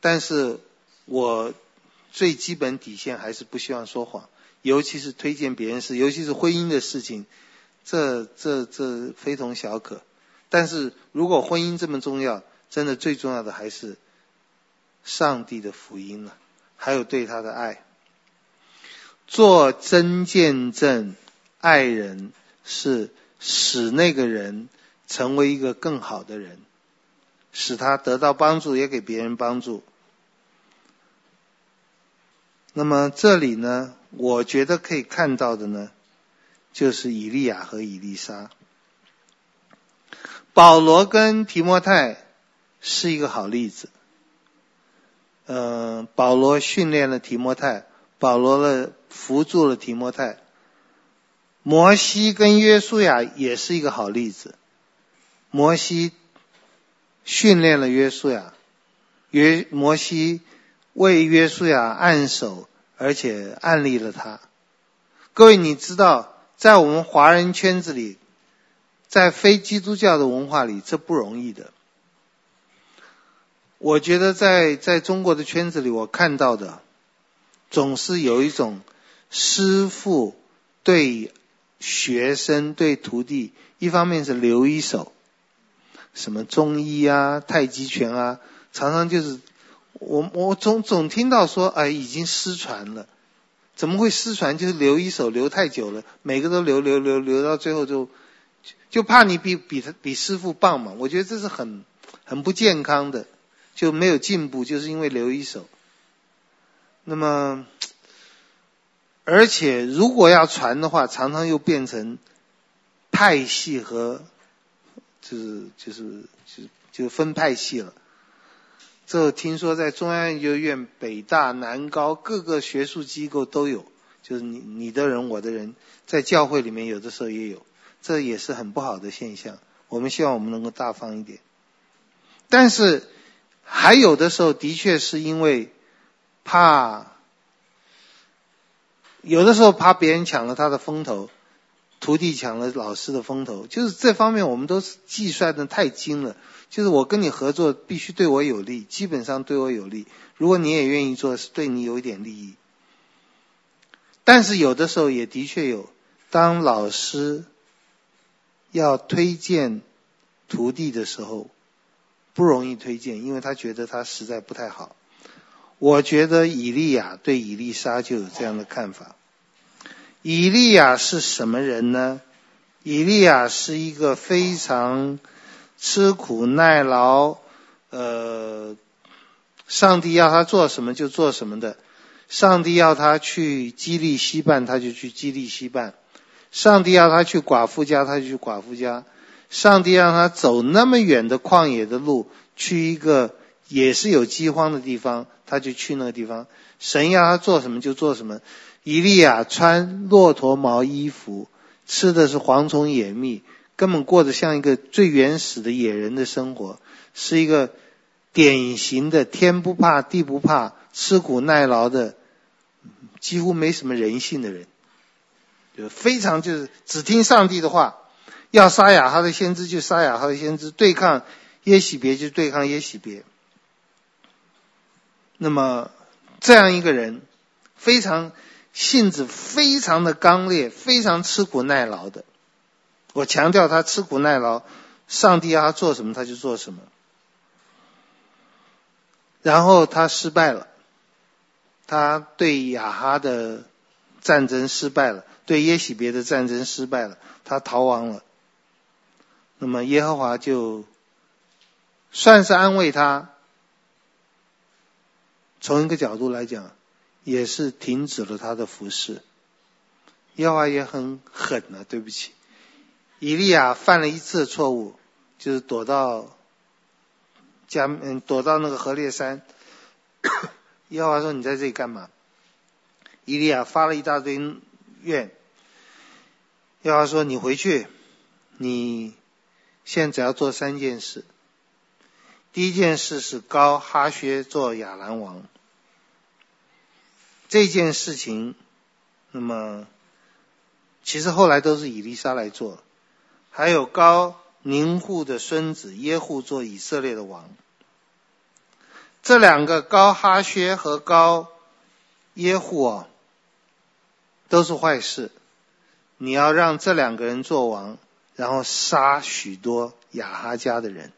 但是我最基本底线还是不希望说谎，尤其是推荐别人事，尤其是婚姻的事情，这这这非同小可。但是如果婚姻这么重要，真的最重要的还是上帝的福音了，还有对他的爱。做真见证，爱人是使那个人成为一个更好的人，使他得到帮助，也给别人帮助。那么这里呢，我觉得可以看到的呢，就是以利亚和以利沙。保罗跟提摩太是一个好例子。嗯，保罗训练了提摩太，保罗了扶助了提摩太。摩西跟约书亚也是一个好例子。摩西训练了约书亚，约摩西为约书亚按手，而且案例了他。各位，你知道，在我们华人圈子里，在非基督教的文化里，这不容易的。我觉得在在中国的圈子里，我看到的总是有一种师傅对学生、对徒弟，一方面是留一手。什么中医啊、太极拳啊，常常就是我我总总听到说，哎，已经失传了。怎么会失传？就是留一手留太久了，每个都留留留留到最后就就怕你比比他比师傅棒嘛。我觉得这是很很不健康的，就没有进步，就是因为留一手。那么，而且如果要传的话，常常又变成派系和。就是就是就就分派系了。这听说在中央研究院、北大、南高各个学术机构都有，就是你你的人我的人，在教会里面有的时候也有，这也是很不好的现象。我们希望我们能够大方一点。但是还有的时候的确是因为怕，有的时候怕别人抢了他的风头。徒弟抢了老师的风头，就是这方面我们都是计算的太精了。就是我跟你合作，必须对我有利，基本上对我有利。如果你也愿意做，是对你有一点利益。但是有的时候也的确有，当老师要推荐徒弟的时候，不容易推荐，因为他觉得他实在不太好。我觉得以利亚对以利沙就有这样的看法。以利亚是什么人呢？以利亚是一个非常吃苦耐劳，呃，上帝要他做什么就做什么的。上帝要他去基利西办，他就去基利西办；上帝要他去寡妇家，他就去寡妇家；上帝让他走那么远的旷野的路，去一个也是有饥荒的地方，他就去那个地方。神要他做什么就做什么。以利亚穿骆驼毛衣服，吃的是蝗虫野蜜，根本过得像一个最原始的野人的生活，是一个典型的天不怕地不怕、吃苦耐劳的，几乎没什么人性的人，就非常就是只听上帝的话，要杀雅哈的先知就杀雅哈的先知，对抗耶洗别就对抗耶洗别。那么这样一个人，非常。性子非常的刚烈，非常吃苦耐劳的。我强调他吃苦耐劳，上帝要他做什么他就做什么。然后他失败了，他对亚哈的战争失败了，对耶洗别的战争失败了，他逃亡了。那么耶和华就算是安慰他，从一个角度来讲。也是停止了他的服侍，耶和华也很狠啊，对不起，以利亚犯了一次错误，就是躲到家，嗯，躲到那个河烈山。耶和华说：“你在这里干嘛？”以利亚发了一大堆怨。耶和华说：“你回去，你现在只要做三件事。第一件事是膏哈薛做亚兰王。”这件事情，那么其实后来都是以利沙来做，还有高宁户的孙子耶户做以色列的王。这两个高哈薛和高耶户啊，都是坏事。你要让这两个人做王，然后杀许多亚哈家的人，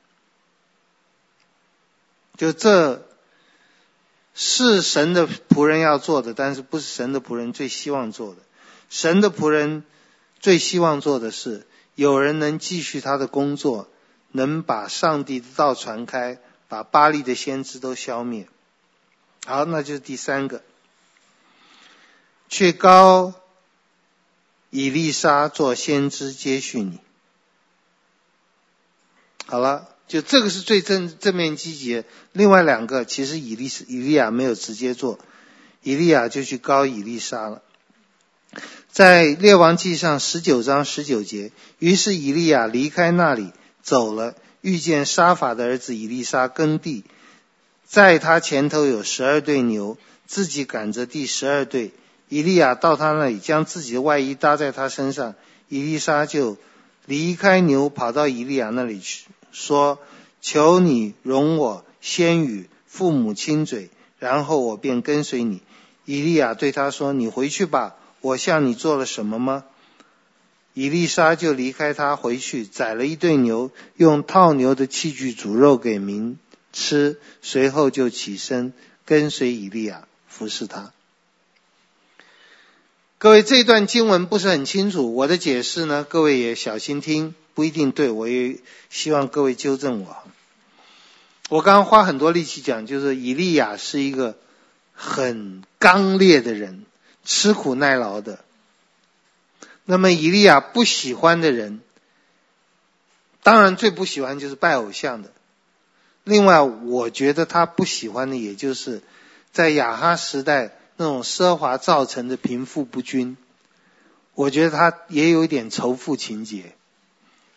就这。是神的仆人要做的，但是不是神的仆人最希望做的。神的仆人最希望做的是，有人能继续他的工作，能把上帝的道传开，把巴力的先知都消灭。好，那就是第三个。去膏以利沙做先知接续你。好了，就这个是最正正面积极。另外两个其实以利以利亚没有直接做，以利亚就去膏以利沙了。在列王记上十九章十九节，于是以利亚离开那里走了，遇见沙法的儿子以利沙耕地，在他前头有十二对牛，自己赶着第十二对。以利亚到他那里，将自己的外衣搭在他身上，以利沙就离开牛，跑到以利亚那里去。说：“求你容我先与父母亲嘴，然后我便跟随你。”以利亚对他说：“你回去吧，我向你做了什么吗？”以丽莎就离开他回去，宰了一对牛，用套牛的器具煮肉给民吃，随后就起身跟随以利亚服侍他。各位，这段经文不是很清楚，我的解释呢，各位也小心听。不一定对，我也希望各位纠正我。我刚刚花很多力气讲，就是以利亚是一个很刚烈的人，吃苦耐劳的。那么以利亚不喜欢的人，当然最不喜欢就是拜偶像的。另外，我觉得他不喜欢的，也就是在亚哈时代那种奢华造成的贫富不均。我觉得他也有一点仇富情结。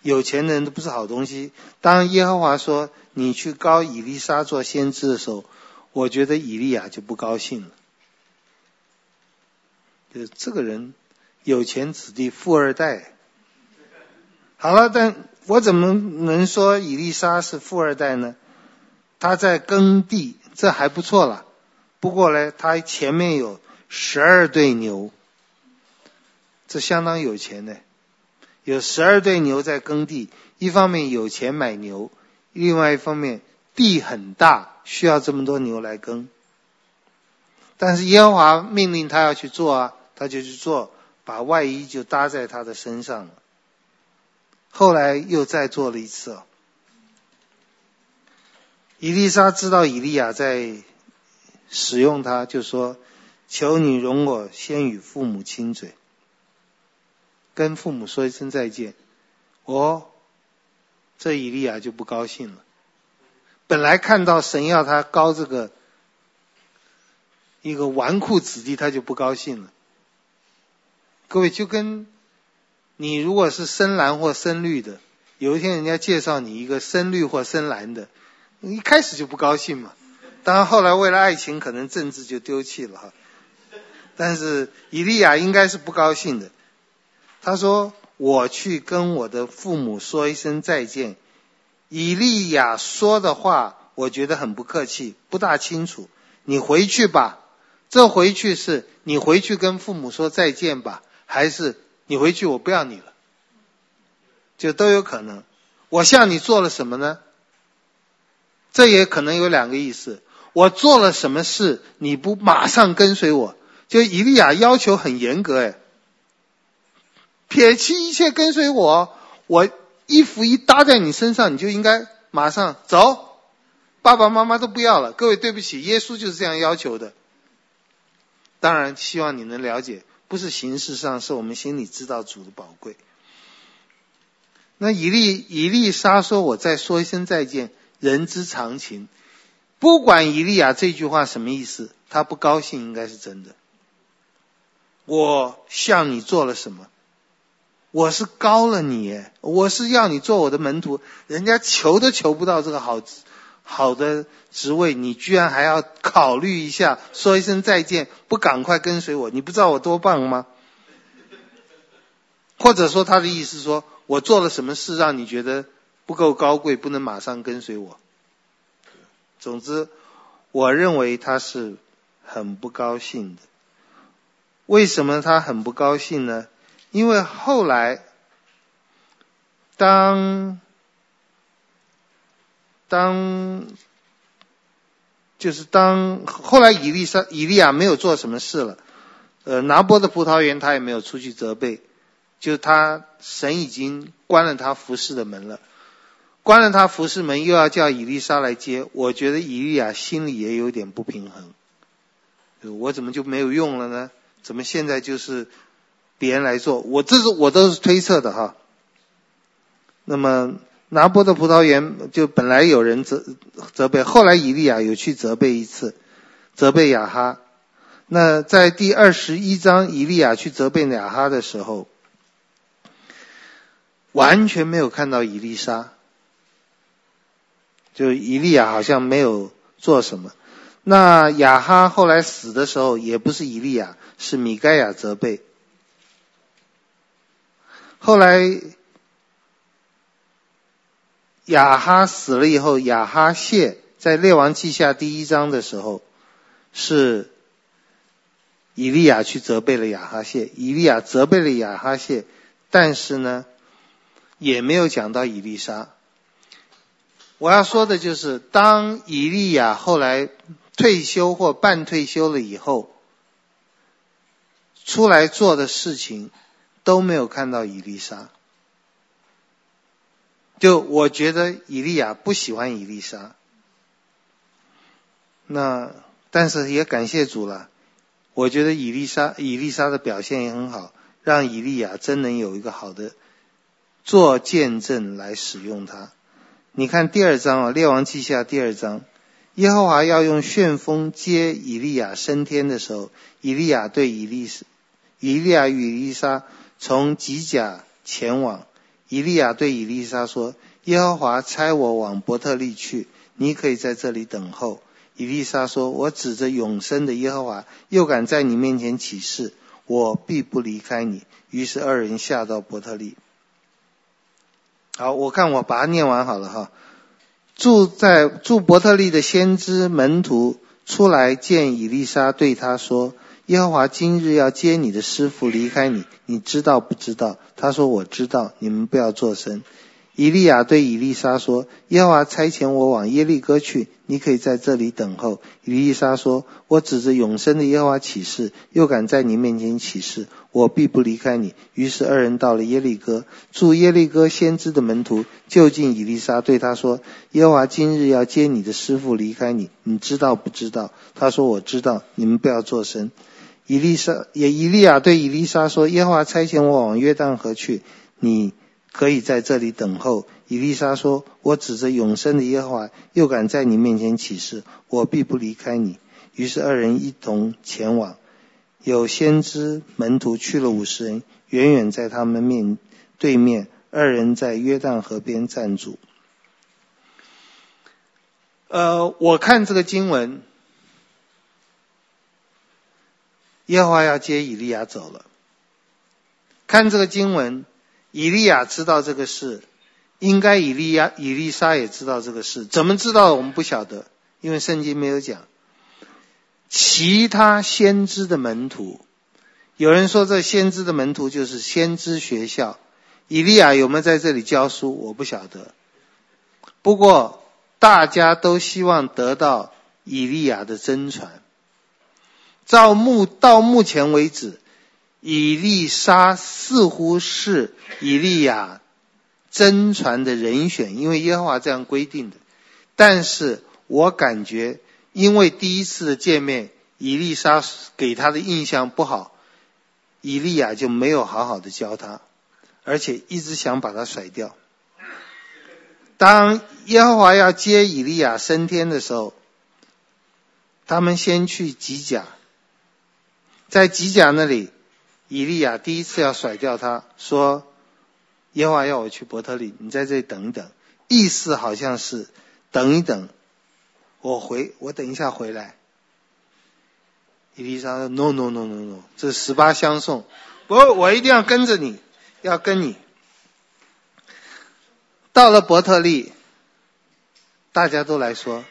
有钱人都不是好东西。当耶和华说你去膏以利沙做先知的时候，我觉得以利亚就不高兴了。就是这个人有钱子弟富二代。好了，但我怎么能说伊丽莎是富二代呢？他在耕地，这还不错了。不过呢，他前面有十二对牛，这相当有钱的。有十二对牛在耕地，一方面有钱买牛，另外一方面地很大，需要这么多牛来耕。但是耶和华命令他要去做啊，他就去做，把外衣就搭在他的身上了。后来又再做了一次哦。以利沙知道以利亚在使用他，就说：“求你容我先与父母亲嘴。”跟父母说一声再见，哦，这以利亚就不高兴了。本来看到神要他高这个一个纨绔子弟，他就不高兴了。各位就跟你如果是深蓝或深绿的，有一天人家介绍你一个深绿或深蓝的，一开始就不高兴嘛。当然后来为了爱情，可能政治就丢弃了哈。但是以利亚应该是不高兴的。他说：“我去跟我的父母说一声再见。”以利亚说的话，我觉得很不客气，不大清楚。你回去吧，这回去是你回去跟父母说再见吧，还是你回去我不要你了？就都有可能。我向你做了什么呢？这也可能有两个意思。我做了什么事，你不马上跟随我？就以利亚要求很严格，哎。撇弃一切跟随我，我衣服一搭在你身上，你就应该马上走，爸爸妈妈都不要了。各位对不起，耶稣就是这样要求的。当然，希望你能了解，不是形式上，是我们心里知道主的宝贵。那以利以利沙说：“我再说一声再见，人之常情。”不管以利亚这句话什么意思，他不高兴应该是真的。我向你做了什么？我是高了你，我是要你做我的门徒，人家求都求不到这个好好的职位，你居然还要考虑一下，说一声再见，不赶快跟随我，你不知道我多棒吗？或者说他的意思说，我做了什么事让你觉得不够高贵，不能马上跟随我？总之，我认为他是很不高兴的。为什么他很不高兴呢？因为后来，当当就是当后来以利沙以利亚没有做什么事了，呃，拿波的葡萄园他也没有出去责备，就他神已经关了他服侍的门了，关了他服侍门，又要叫以利沙来接，我觉得以利亚心里也有点不平衡，我怎么就没有用了呢？怎么现在就是别人来做？我这是我都是推测的哈。那么拿波的葡萄园就本来有人责责备，后来以利亚有去责备一次，责备亚哈。那在第二十一章，以利亚去责备亚哈的时候，完全没有看到以利沙，就以利亚好像没有做什么。那亚哈后来死的时候，也不是以利亚，是米盖亚责备。后来亚哈死了以后，亚哈谢在列王记下第一章的时候是。以利亚去责备了亚哈谢，以利亚责备了亚哈谢，但是呢，也没有讲到以利沙。我要说的就是，当以利亚后来退休或半退休了以后，出来做的事情都没有看到以利沙。就我觉得以利亚不喜欢以利沙，那但是也感谢主了。我觉得以利沙以利沙的表现也很好，让以利亚真能有一个好的做见证来使用他。你看第二章啊，《列王记下》第二章，耶和华要用旋风接以利亚升天的时候，以利亚对以利以利亚与以利沙从吉甲前往。以利亚对以利沙说：“耶和华差我往伯特利去，你可以在这里等候。”以利沙说：“我指着永生的耶和华，又敢在你面前起誓，我必不离开你。”于是二人下到伯特利。好，我看我把它念完好了哈。住在住伯特利的先知门徒出来见以利沙，对他说：“耶和华今日要接你的师傅离开你，你知道不知道？”他说：“我知道。”你们不要作声。以利亚对以利沙说：“耶和华差遣我往耶利哥去，你可以在这里等候。”以利沙说：“我指着永生的耶和华起誓，又敢在你面前起誓，我必不离开你。”于是二人到了耶利哥，住耶利哥先知的门徒就近以利沙，对他说：“耶和华今日要接你的师傅离开你，你知道不知道？”他说：“我知道。”你们不要作声。以利沙也以利亚对以利沙说：“耶和华差遣我往约旦河去，你。”可以在这里等候。以利沙说：“我指着永生的耶和华，又敢在你面前起誓，我必不离开你。”于是二人一同前往。有先知门徒去了五十人，远远在他们面对面。二人在约旦河边站住。呃，我看这个经文，耶和华要接以利亚走了。看这个经文。以利亚知道这个事，应该以利亚、以利沙也知道这个事。怎么知道？我们不晓得，因为圣经没有讲。其他先知的门徒，有人说这先知的门徒就是先知学校。以利亚有没有在这里教书？我不晓得。不过大家都希望得到以利亚的真传。照目到目前为止。以利沙似乎是以利亚真传的人选，因为耶和华这样规定的。但是我感觉，因为第一次的见面，以利沙给他的印象不好，以利亚就没有好好的教他，而且一直想把他甩掉。当耶和华要接以利亚升天的时候，他们先去吉甲，在吉甲那里。以利亚第一次要甩掉他，说：“耶和华要我去伯特利，你在这里等一等。”意思好像是等一等，我回，我等一下回来。以利沙说：“No No No No No，这是十八相送，不，我一定要跟着你，要跟你。”到了伯特利，大家都来说：“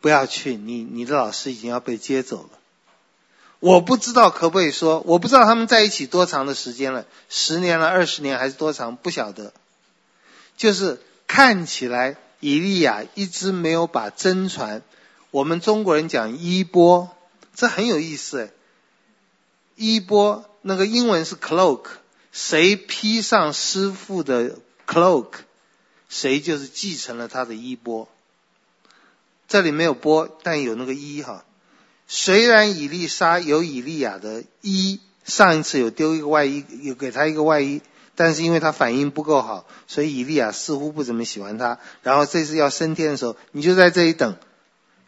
不要去，你你的老师已经要被接走了。”我不知道可不可以说，我不知道他们在一起多长的时间了，十年了、二十年还是多长，不晓得。就是看起来以利亚一直没有把真传，我们中国人讲衣钵，这很有意思诶。衣钵那个英文是 cloak，谁披上师傅的 cloak，谁就是继承了他的衣钵。这里没有钵，但有那个衣哈。虽然以利沙有以利亚的衣，上一次有丢一个外衣，有给他一个外衣，但是因为他反应不够好，所以以利亚似乎不怎么喜欢他。然后这次要升天的时候，你就在这里等。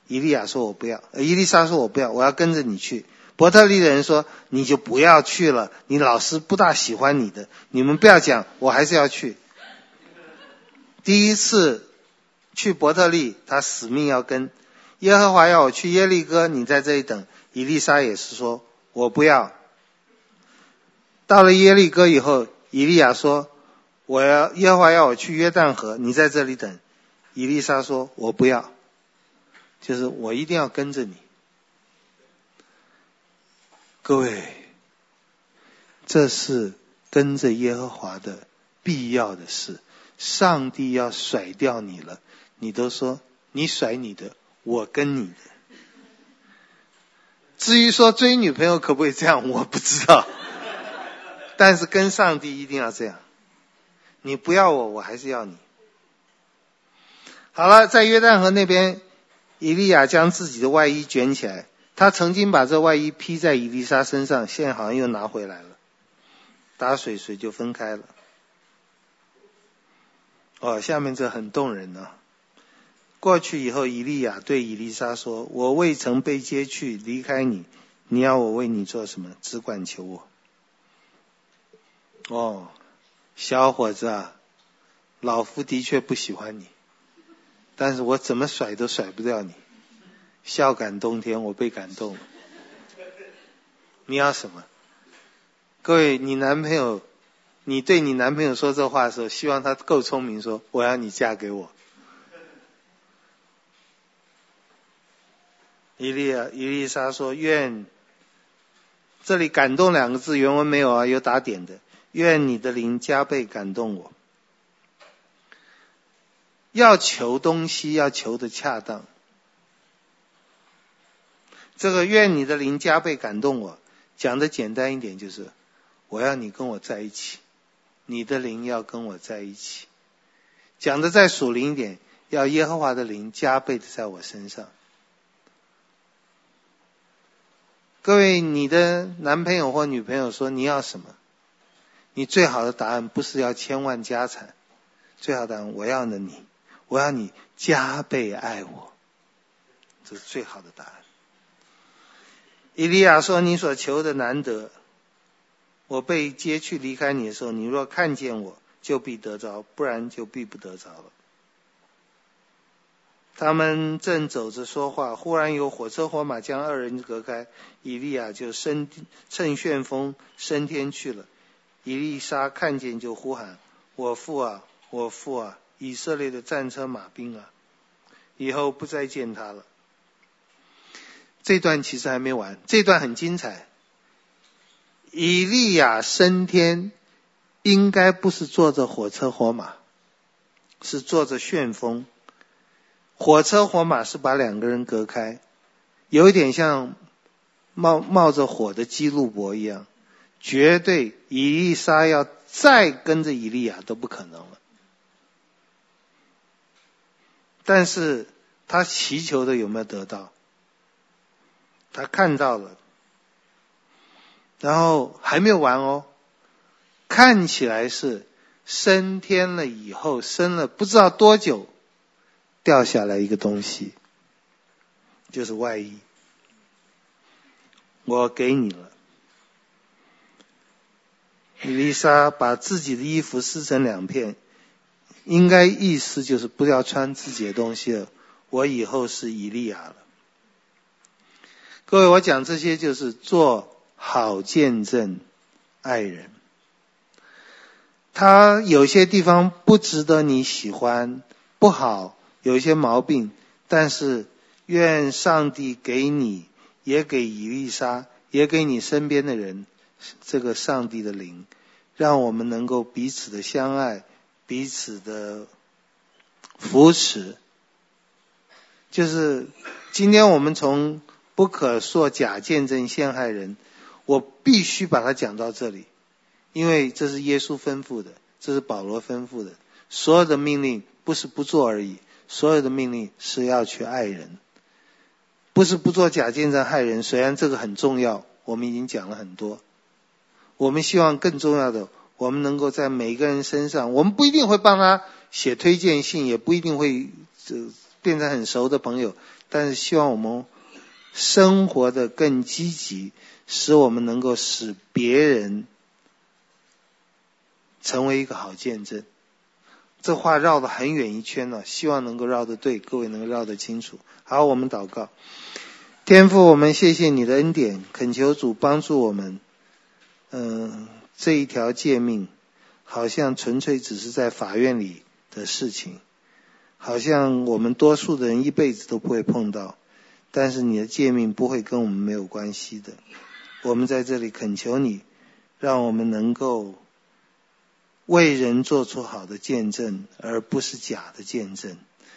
以利亚说：“我不要。”伊丽莎说：“我不要，我要跟着你去。”伯特利的人说：“你就不要去了，你老师不大喜欢你的。你们不要讲，我还是要去。”第一次去伯特利，他死命要跟。耶和华要我去耶利哥，你在这里等。以利沙也是说：“我不要。”到了耶利哥以后，以利亚说：“我要耶和华要我去约旦河，你在这里等。”以利沙说：“我不要。”就是我一定要跟着你，各位，这是跟着耶和华的必要的事。上帝要甩掉你了，你都说你甩你的，我跟你的。至于说追女朋友可不可以这样，我不知道。但是跟上帝一定要这样，你不要我，我还是要你。好了，在约旦河那边。以利亚将自己的外衣卷起来，他曾经把这外衣披在以利沙身上，现在好像又拿回来了。打水，水就分开了。哦，下面这很动人呢、过去以后，以利亚对以利沙说：“我未曾被接去离开你，你要我为你做什么？只管求我。”哦，小伙子啊，老夫的确不喜欢你。但是我怎么甩都甩不掉你，孝感动天，我被感动了。你要什么？各位，你男朋友，你对你男朋友说这话的时候，希望他够聪明，说我要你嫁给我。伊利亚，伊丽莎说愿，这里感动两个字原文没有啊，有打点的，愿你的灵加倍感动我。要求东西，要求的恰当。这个愿你的灵加倍感动我，讲的简单一点就是，我要你跟我在一起，你的灵要跟我在一起。讲的再属灵一点，要耶和华的灵加倍的在我身上。各位，你的男朋友或女朋友说你要什么？你最好的答案不是要千万家产，最好的答案我要的你。我要你加倍爱我，这是最好的答案。伊利亚说：“你所求的难得，我被接去离开你的时候，你若看见我，就必得着；不然就必不得着了。”他们正走着说话，忽然有火车火马将二人隔开，以利亚就升乘旋风升天去了。以利沙看见就呼喊：“我父啊，我父啊！”以色列的战车马兵啊，以后不再见他了。这段其实还没完，这段很精彩。以利亚升天，应该不是坐着火车火马，是坐着旋风。火车火马是把两个人隔开，有一点像冒冒着火的基路伯一样，绝对以利沙要再跟着以利亚都不可能了。但是他祈求的有没有得到？他看到了，然后还没有完哦。看起来是升天了以后，升了不知道多久，掉下来一个东西，就是外衣。我给你了。伊丽莎把自己的衣服撕成两片。应该意思就是不要穿自己的东西了。我以后是伊利亚了。各位，我讲这些就是做好见证，爱人。他有些地方不值得你喜欢，不好，有一些毛病，但是愿上帝给你，也给以丽莎，也给你身边的人，这个上帝的灵，让我们能够彼此的相爱。彼此的扶持，就是今天我们从不可说假见证陷害人，我必须把它讲到这里，因为这是耶稣吩咐的，这是保罗吩咐的，所有的命令不是不做而已，所有的命令是要去爱人，不是不做假见证害人，虽然这个很重要，我们已经讲了很多。我们希望更重要的，我们能够在每个人身上，我们不一定会帮他写推荐信，也不一定会这变成很熟的朋友，但是希望我们生活的更积极，使我们能够使别人成为一个好见证。这话绕得很远一圈了，希望能够绕得对，各位能够绕得清楚。好，我们祷告，天父，我们谢谢你的恩典，恳求主帮助我们。嗯，这一条诫命好像纯粹只是在法院里的事情，好像我们多数的人一辈子都不会碰到。但是你的诫命不会跟我们没有关系的。我们在这里恳求你，让我们能够。为人做出好的见证，而不是假的见证，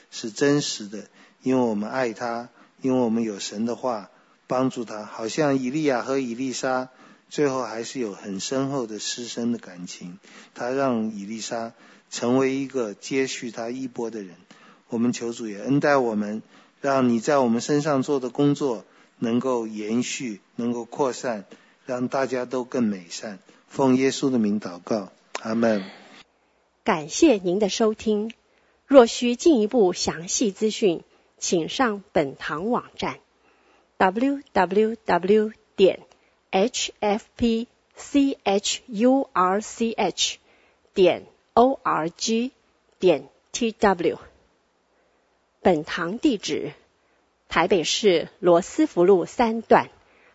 是真实的。因为我们爱他，因为我们有神的话帮助他。好像以利亚和以利沙，最后还是有很深厚的师生的感情。他让以利沙成为一个接续他衣钵的人。我们求主也恩待我们，让你在我们身上做的工作能够延续，能够扩散，让大家都更美善。奉耶稣的名祷告。阿门。感谢您的收听。若需进一步详细资讯，请上本堂网站：www 点 hfpchurch 点 org 点 tw。本堂地址：台北市罗斯福路三段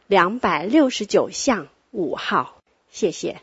两百六十九巷五号。谢谢。